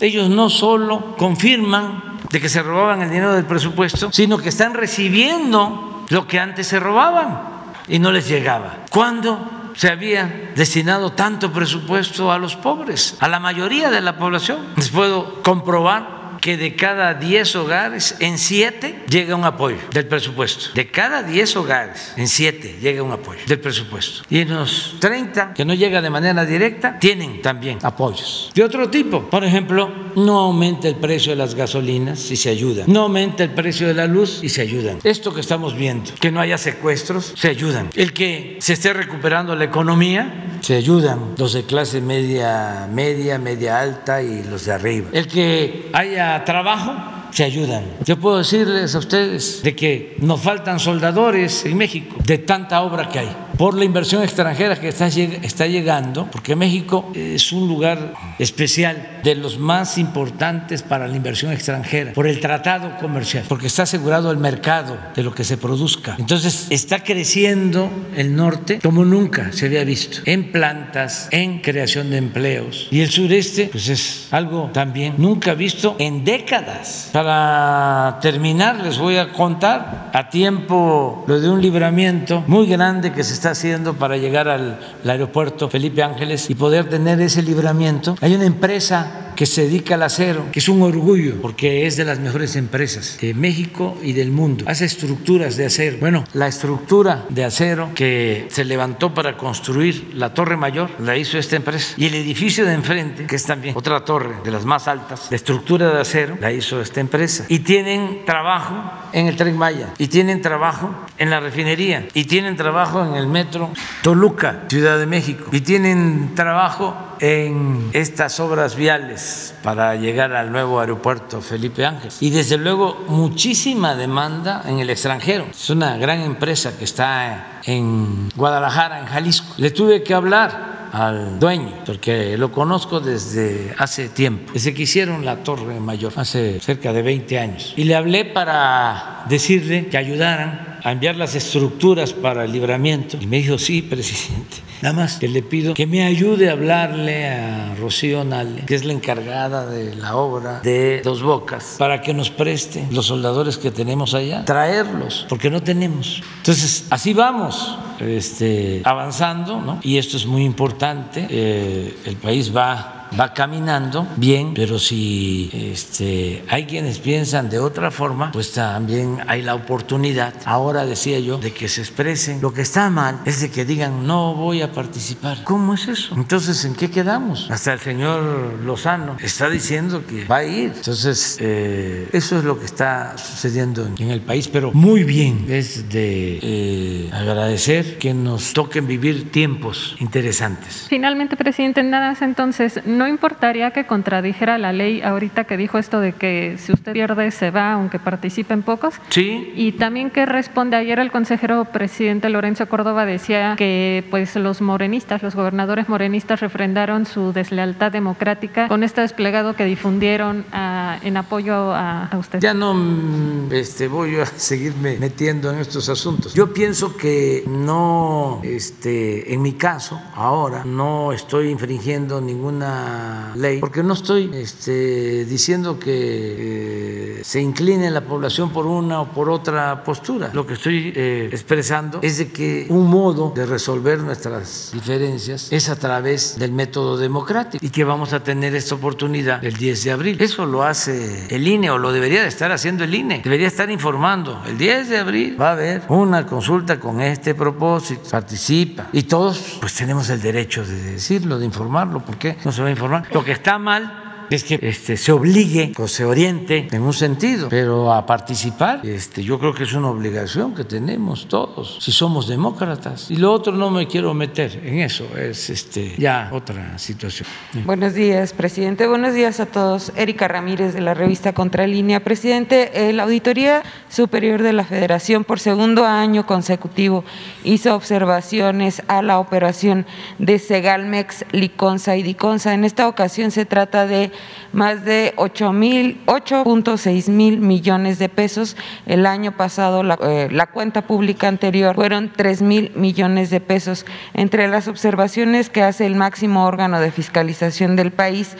ellos no solo confirman de que se robaban el dinero del presupuesto, sino que están recibiendo lo que antes se robaban y no les llegaba. ¿Cuándo? Se había destinado tanto presupuesto a los pobres, a la mayoría de la población. Les puedo comprobar que de cada 10 hogares, en 7 llega un apoyo del presupuesto. De cada 10 hogares, en 7 llega un apoyo del presupuesto. Y en los 30, que no llega de manera directa, tienen también apoyos. De otro tipo, por ejemplo, no aumenta el precio de las gasolinas y se ayuda. No aumenta el precio de la luz y se ayudan. Esto que estamos viendo, que no haya secuestros, se ayudan. El que se esté recuperando la economía, se ayudan. Los de clase media, media, media alta y los de arriba. El que haya trabajo, se ayudan. Yo puedo decirles a ustedes de que nos faltan soldadores en México, de tanta obra que hay por la inversión extranjera que está, está llegando, porque México es un lugar especial, de los más importantes para la inversión extranjera, por el tratado comercial, porque está asegurado el mercado de lo que se produzca. Entonces está creciendo el norte como nunca se había visto, en plantas, en creación de empleos. Y el sureste, pues es algo también nunca visto en décadas. Para terminar, les voy a contar a tiempo lo de un libramiento muy grande que se está haciendo para llegar al, aeropuerto Felipe Ángeles y poder tener ese libramiento. Hay una empresa que se dedica al acero, que es un orgullo porque es de las mejores empresas de México y del mundo. Hace estructuras de acero. Bueno, la estructura de acero que se levantó para construir la Torre Mayor la hizo esta empresa. Y el edificio de enfrente, que es también otra torre de las más altas, la estructura de acero la hizo esta empresa. Y tienen trabajo en el Tren Maya, y tienen trabajo en la refinería, y tienen trabajo en el metro Toluca, Ciudad de México, y tienen trabajo en estas obras viales para llegar al nuevo aeropuerto Felipe Ángel. Y desde luego muchísima demanda en el extranjero. Es una gran empresa que está en Guadalajara, en Jalisco. Le tuve que hablar al dueño, porque lo conozco desde hace tiempo, desde que hicieron la Torre Mayor, hace cerca de 20 años. Y le hablé para decirle que ayudaran a enviar las estructuras para el libramiento. Y me dijo, sí, presidente. Nada más que le pido que me ayude a hablarle a Rocío Nale, que es la encargada de la obra de Dos Bocas, para que nos preste los soldadores que tenemos allá, traerlos, porque no tenemos. Entonces, así vamos este, avanzando, ¿no? Y esto es muy importante. Eh, el país va va caminando bien, pero si este, hay quienes piensan de otra forma, pues también hay la oportunidad, ahora decía yo, de que se expresen. Lo que está mal es de que digan, no voy a participar. ¿Cómo es eso? Entonces, ¿en qué quedamos? Hasta el señor Lozano está diciendo que va a ir. Entonces, eh, eso es lo que está sucediendo en el país, pero muy bien. Es de eh, agradecer que nos toquen vivir tiempos interesantes. Finalmente, presidente, nada más entonces, ¿no importaría que contradijera la ley ahorita que dijo esto de que si usted pierde se va aunque participen pocos? Sí. Y también que responde ayer el consejero presidente Lorenzo Córdoba decía que pues los morenistas, los gobernadores morenistas refrendaron su deslealtad democrática con este desplegado que difundieron ah, en apoyo a, a, usted. Ya no mm, este, voy a seguirme metiendo en estos asuntos. Yo pienso que no, este, en mi caso, ahora no estoy infringiendo ninguna ley, porque no estoy este, diciendo que eh, se incline la población por una o por otra postura. Lo que estoy eh, expresando es de que un modo de resolver nuestras diferencias es a través del método democrático y que vamos a tener esta oportunidad el 10 de abril. Eso lo hace el INE o lo debería de estar haciendo el INE. Debería estar informando. El 10 de abril va a haber una consulta con este propósito. Participa. Y todos pues tenemos el derecho de decirlo, de informarlo. ¿Por qué no se va a informar? Lo que está mal es que este, se obligue o se oriente en un sentido, pero a participar, este, yo creo que es una obligación que tenemos todos, si somos demócratas. Y lo otro no me quiero meter en eso, es este, ya otra situación. Buenos días, presidente. Buenos días a todos. Erika Ramírez de la revista Contralínea. Presidente, la Auditoría Superior de la Federación por segundo año consecutivo hizo observaciones a la operación de Segalmex, Liconza y Diconza. En esta ocasión se trata de más de 8.6 mil millones de pesos. El año pasado la, eh, cuenta pública anterior fueron 3 mil millones de pesos. Entre las observaciones que hace el máximo órgano de fiscalización del país,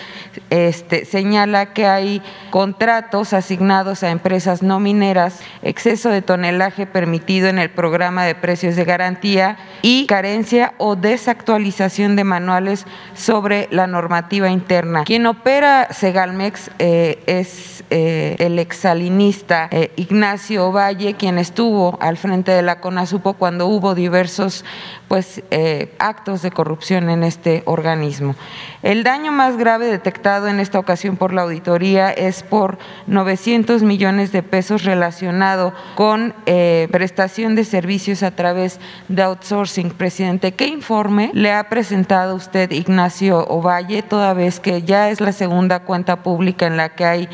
este, señala que hay contratos asignados a empresas no mineras, exceso de tonelaje permitido en el programa de precios de garantía y carencia o desactualización de manuales sobre la normativa interna. Quien opera Segalmex eh, es eh, el exalinista eh, Ignacio Valle, quien estuvo al frente de la CONASUPO cuando hubo diversos pues, actos de corrupción en este organismo. El daño más grave detectado en esta ocasión por la auditoría es por 900 millones de pesos relacionado con prestación de servicios a través de outsourcing. Presidente, ¿qué informe le ha presentado usted Ignacio Ovalle, toda vez que ya es la segunda cuenta pública en la que hay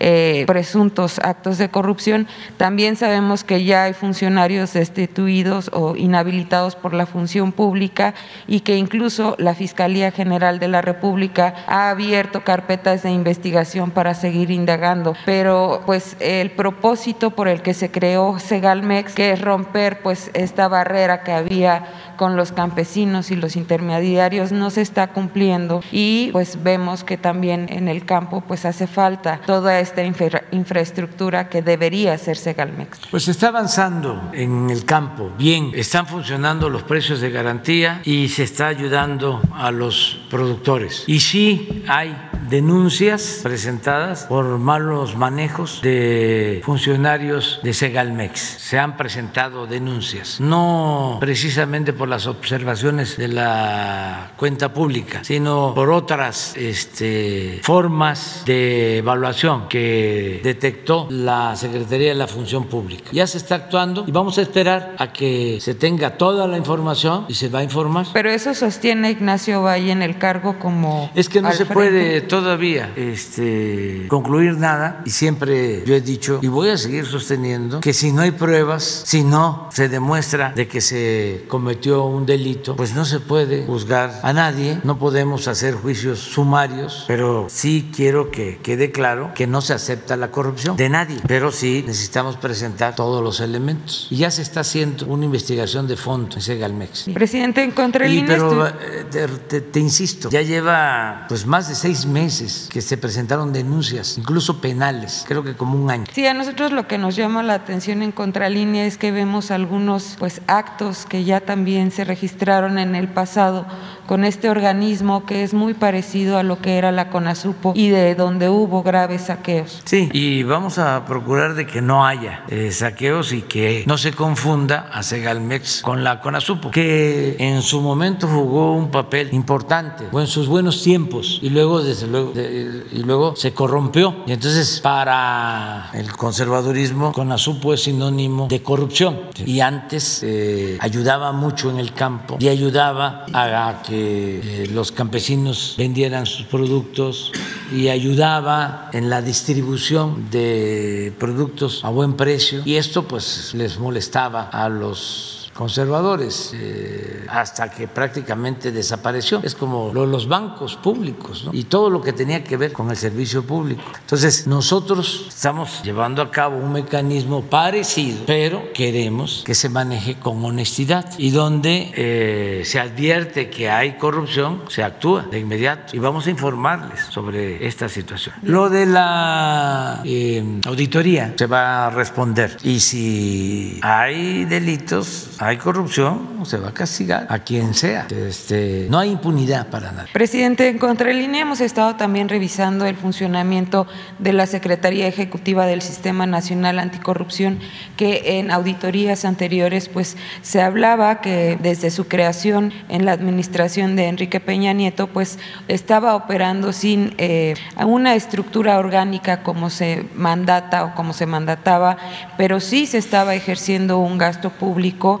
eh, presuntos actos de corrupción. También sabemos que ya hay funcionarios destituidos o inhabilitados por la función pública y que incluso la Fiscalía General de la República ha abierto carpetas de investigación para seguir indagando. Pero pues el propósito por el que se creó Segalmex, que es romper pues esta barrera que había con los campesinos y los intermediarios no se está cumpliendo y pues vemos que también en el campo pues hace falta toda esta infraestructura que debería hacerse Galmex. Pues está avanzando en el campo, bien, están funcionando los precios de garantía y se está ayudando a los productores. Y sí hay denuncias presentadas por malos manejos de funcionarios de Segalmex. Se han presentado denuncias, no precisamente por las observaciones de la cuenta pública, sino por otras este, formas de evaluación que detectó la Secretaría de la Función Pública. Ya se está actuando y vamos a esperar a que se tenga toda la información y se va a informar. Pero eso sostiene Ignacio Valle en el cargo como... Es que no se puede todavía este, concluir nada y siempre yo he dicho y voy a seguir sosteniendo que si no hay pruebas, si no se demuestra de que se cometió un delito, pues no se puede juzgar a nadie, no podemos hacer juicios sumarios, pero sí quiero que quede claro que no se acepta la corrupción de nadie, pero sí necesitamos presentar todos los elementos. Y ya se está haciendo una investigación de fondo en Segalmex. Presidente, en contra y, Pero eh, te, te, insisto, ya lleva pues más de seis meses que se presentaron denuncias, incluso penales, creo que como un año. Sí, a nosotros lo que nos llama la atención en contralínea es que vemos algunos pues actos que ya también se registraron en el pasado con este organismo que es muy parecido a lo que era la CONASUPO y de donde hubo graves saqueos. Sí, y vamos a procurar de que no haya eh, saqueos y que no se confunda a Segalmex con la CONASUPO, que en su momento jugó un papel importante o en sus buenos tiempos y luego desde luego y luego se corrompió. Y entonces para el conservadurismo CONASUPO es sinónimo de corrupción. Y antes eh, ayudaba mucho en el campo y ayudaba a que eh, los campesinos vendieran sus productos y ayudaba en la distribución de productos a buen precio. Y esto pues les molestaba a los conservadores eh, hasta que prácticamente desapareció. Es como los bancos públicos y todo lo que tenía que ver con el servicio público. Entonces nosotros estamos llevando a cabo un mecanismo parecido, pero queremos que se maneje con honestidad y donde eh, se advierte que hay corrupción, se actúa de inmediato y vamos a informarles sobre esta situación. Lo de la eh, auditoría se va a responder y si hay delitos, corrupción, se va a castigar a quien sea. Este, no hay impunidad para nada. Presidente, en Contralínea hemos estado también revisando el funcionamiento de la Secretaría Ejecutiva del Sistema Nacional Anticorrupción, que en auditorías anteriores pues se hablaba que desde su creación en la administración de Enrique Peña Nieto pues estaba operando sin eh, una estructura orgánica como se mandata o como se mandataba, pero sí se estaba ejerciendo un gasto público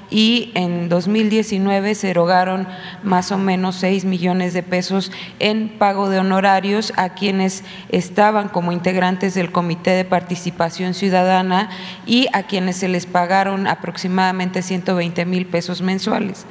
y en 2019 se erogaron más o menos 6 millones de pesos en pago de honorarios a quienes estaban como integrantes del Comité de Participación Ciudadana y a quienes se les pagaron aproximadamente 120 mil pesos mensuales.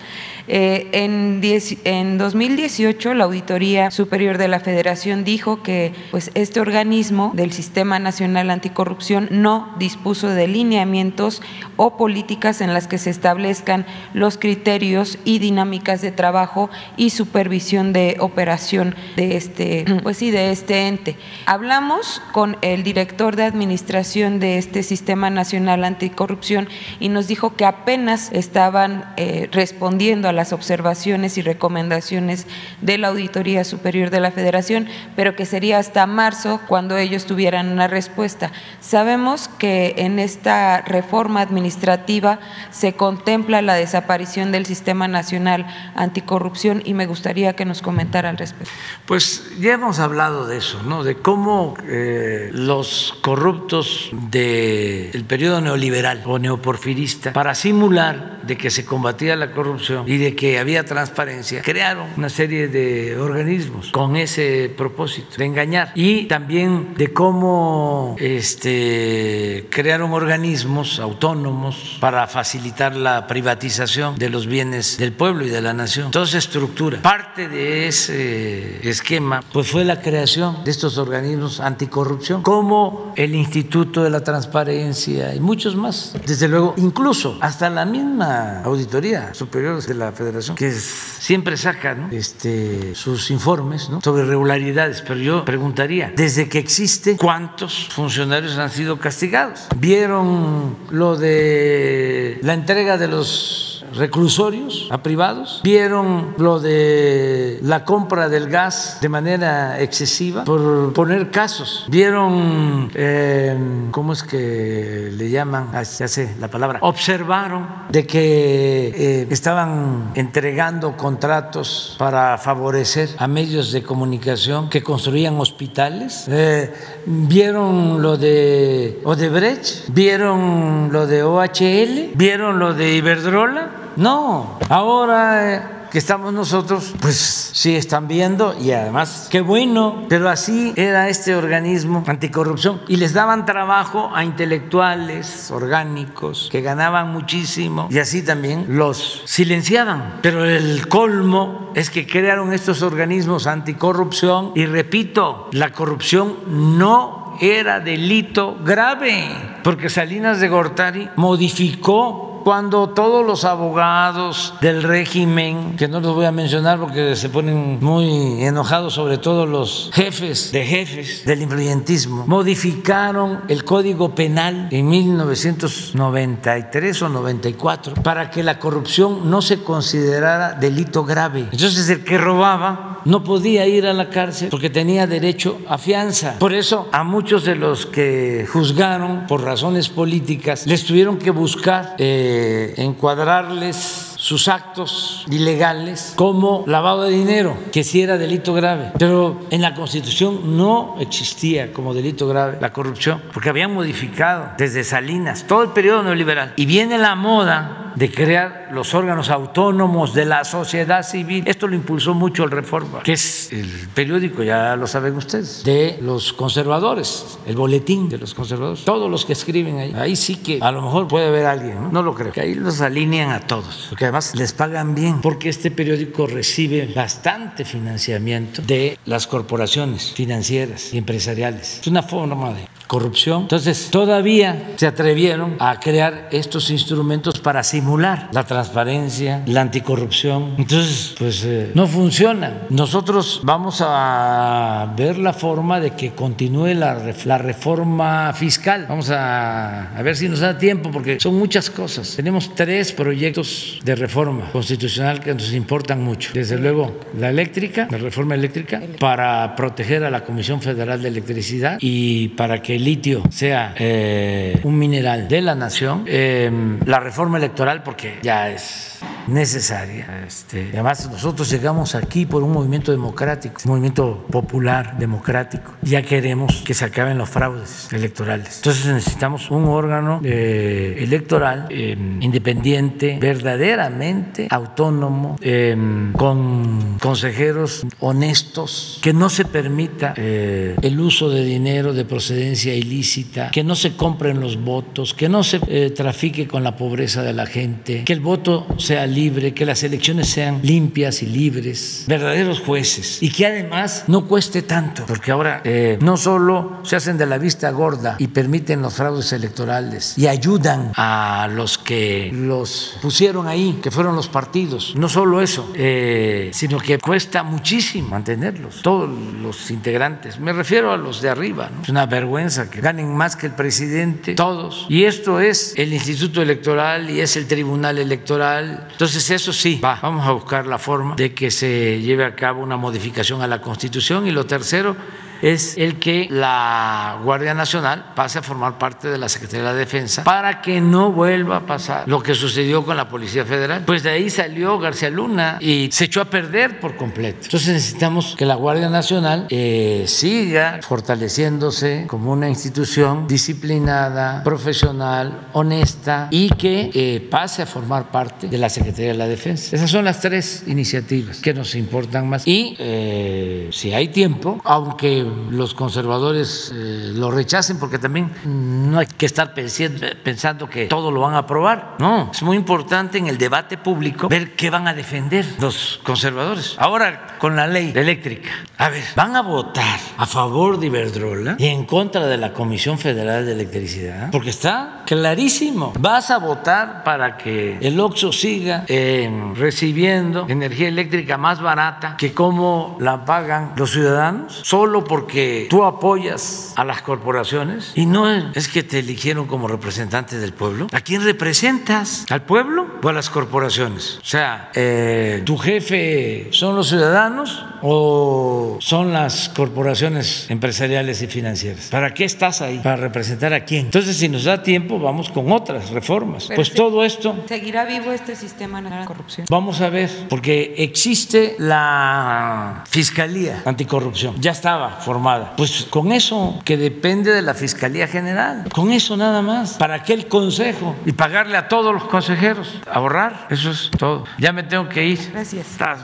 Eh, en, en 2018, la Auditoría Superior de la Federación dijo que pues, este organismo del Sistema Nacional Anticorrupción no dispuso de lineamientos o políticas en las que se establezcan los criterios y dinámicas de trabajo y supervisión de operación de este, pues sí, de este ente. Hablamos con el director de administración de este Sistema Nacional Anticorrupción y nos dijo que apenas estaban eh, respondiendo a la las observaciones y recomendaciones de la Auditoría Superior de la Federación, pero que sería hasta marzo cuando ellos tuvieran una respuesta. Sabemos que en esta reforma administrativa se contempla la desaparición del Sistema Nacional Anticorrupción y me gustaría que nos comentara al respecto. Pues ya hemos hablado de eso, ¿no? De cómo eh, los corruptos del periodo neoliberal o neoporfirista, para simular de que se combatía la corrupción y de que había transparencia, crearon una serie de organismos con ese propósito de engañar y también de cómo este, crearon organismos autónomos para facilitar la privatización de los bienes del pueblo y de la nación. Entonces, estructura. Parte de ese esquema pues fue la creación de estos organismos anticorrupción, como el Instituto de la Transparencia y muchos más. Desde luego, incluso hasta la misma Auditoría Superior de la Federación, que siempre saca este, sus informes sobre irregularidades, pero yo preguntaría, desde que existe, ¿cuántos funcionarios han sido castigados? ¿Vieron lo de la entrega de los Jesus reclusorios a privados, vieron lo de la compra del gas de manera excesiva, por poner casos, vieron, eh, ¿cómo es que le llaman? Ah, ya sé la palabra, observaron de que eh, estaban entregando contratos para favorecer a medios de comunicación que construían hospitales, eh, vieron lo de Odebrecht, vieron lo de OHL, vieron lo de Iberdrola. No, ahora eh, que estamos nosotros, pues sí están viendo y además qué bueno, pero así era este organismo anticorrupción y les daban trabajo a intelectuales orgánicos que ganaban muchísimo y así también los silenciaban. Pero el colmo es que crearon estos organismos anticorrupción y repito, la corrupción no era delito grave, porque Salinas de Gortari modificó cuando todos los abogados del régimen, que no los voy a mencionar porque se ponen muy enojados, sobre todo los jefes de jefes del influyentismo, modificaron el Código Penal en 1993 o 94 para que la corrupción no se considerara delito grave. Entonces el que robaba no podía ir a la cárcel porque tenía derecho a fianza. Por eso a muchos de los que juzgaron por razones políticas les tuvieron que buscar eh, encuadrarles sus actos ilegales como lavado de dinero, que sí era delito grave. Pero en la Constitución no existía como delito grave la corrupción, porque habían modificado desde Salinas todo el periodo neoliberal. Y viene la moda de crear los órganos autónomos de la sociedad civil. Esto lo impulsó mucho el Reforma, que es el periódico, ya lo saben ustedes, de los conservadores, el boletín de los conservadores. Todos los que escriben ahí, ahí sí que a lo mejor puede haber alguien, no, no lo creo, que ahí los alinean a todos, porque además les pagan bien, porque este periódico recibe bastante financiamiento de las corporaciones financieras y empresariales. Es una forma de corrupción. Entonces, todavía se atrevieron a crear estos instrumentos para simular la transparencia, la anticorrupción. Entonces, pues eh, no funcionan. Nosotros vamos a ver la forma de que continúe la, la reforma fiscal. Vamos a, a ver si nos da tiempo, porque son muchas cosas. Tenemos tres proyectos de reforma constitucional que nos importan mucho. Desde luego, la eléctrica, la reforma eléctrica, para proteger a la Comisión Federal de Electricidad y para que litio sea eh, un mineral de la nación, eh, la reforma electoral porque ya es necesaria. Este, además, nosotros llegamos aquí por un movimiento democrático, un movimiento popular, democrático. Ya queremos que se acaben los fraudes electorales. Entonces necesitamos un órgano eh, electoral eh, independiente, verdaderamente autónomo, eh, con consejeros honestos, que no se permita eh, el uso de dinero de procedencia ilícita, que no se compren los votos, que no se eh, trafique con la pobreza de la gente, que el voto sea libre, que las elecciones sean limpias y libres, verdaderos jueces y que además no cueste tanto, porque ahora eh, no solo se hacen de la vista gorda y permiten los fraudes electorales y ayudan a los que los pusieron ahí, que fueron los partidos, no solo eso, eh, sino que cuesta muchísimo mantenerlos, todos los integrantes, me refiero a los de arriba, ¿no? es una vergüenza que ganen más que el presidente, todos, y esto es el Instituto Electoral y es el Tribunal Electoral, entonces eso sí, va, vamos a buscar la forma de que se lleve a cabo una modificación a la Constitución. Y lo tercero es el que la Guardia Nacional pase a formar parte de la Secretaría de Defensa para que no vuelva a pasar lo que sucedió con la Policía Federal. Pues de ahí salió García Luna y se echó a perder por completo. Entonces necesitamos que la Guardia Nacional eh, siga fortaleciéndose como una institución disciplinada, profesional, honesta y que eh, pase a formar parte de la Secretaría de la Defensa. Esas son las tres iniciativas que nos importan más. Y eh, si hay tiempo, aunque los conservadores eh, lo rechacen, porque también no hay que estar pensando que todo lo van a aprobar. No, es muy importante en el debate público ver qué van a defender los conservadores. Ahora, con la ley eléctrica, a ver, ¿van a votar a favor de Iberdrola y en contra de la Comisión Federal de Electricidad? Porque está clarísimo. Vas a votar para que el OXO siga eh, recibiendo energía eléctrica más barata que cómo la pagan los ciudadanos, solo porque tú apoyas a las corporaciones y no es que te eligieron como representante del pueblo. ¿A quién representas? ¿Al pueblo? o a las corporaciones? O sea, eh, ¿tu jefe son los ciudadanos o son las corporaciones empresariales y financieras? ¿Para qué estás ahí? ¿Para representar a quién? Entonces, si nos da tiempo, vamos con otras reformas. Pero pues todo esto ¿Seguirá vivo este sistema de corrupción? Vamos a ver, porque existe la Fiscalía Anticorrupción, ya estaba formada. Pues con eso que depende de la Fiscalía General, con eso nada más. ¿Para qué el Consejo? Y pagarle a todos los consejeros, ahorrar, eso es todo. Ya me tengo que ir. Gracias. Estás-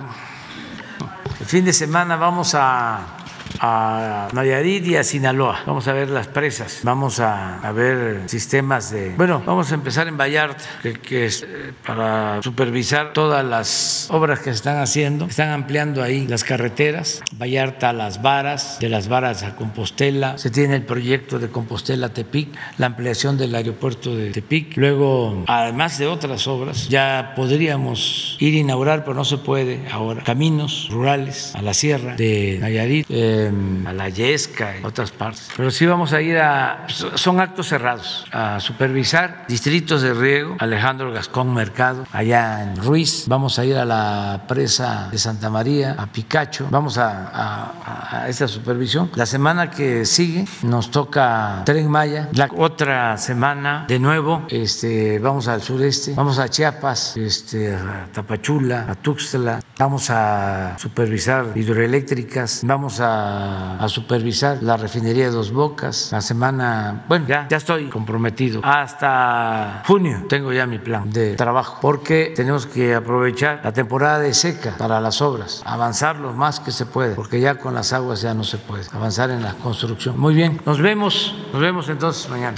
Fin de semana vamos a, a Nayarit y a Sinaloa. Vamos a ver las presas. Vamos a, ver sistemas de. Bueno, vamos a empezar en Vallarta, que, que es eh, para supervisar todas las obras que se están haciendo. Están ampliando ahí las carreteras. Vallarta a Las Varas, de Las Varas a Compostela. Se tiene el proyecto de Compostela Tepic, la ampliación del aeropuerto de Tepic. Luego, además de otras obras, ya podríamos ir a inaugurar, pero no se puede ahora, caminos rurales a la sierra de Nayarit, eh, a la Yesca y otras partes. Pero sí vamos a ir a, son actos cerrados, a supervisar distritos de riego, Alejandro Gascón Mercado, allá en Ruiz. Vamos a ir a la presa de Santa María, a Picacho. Vamos a, a, a esa supervisión. La semana que sigue nos toca Tren Maya. La otra semana, de nuevo, este, vamos al sureste, vamos a Chiapas, este, a Tapachula, a Tuxtla. Vamos a supervisar hidroeléctricas. Vamos a, supervisar la refinería de Dos Bocas. La semana, bueno, ya, ya estoy comprometido. Hasta junio tengo ya mi plan de trabajo, porque tenemos que aprovechar la temporada de seca para las obras, avanzar lo más que se puede, porque ya con las aguas ya no se puede avanzar en la construcción. Muy bien, nos vemos, nos vemos entonces mañana.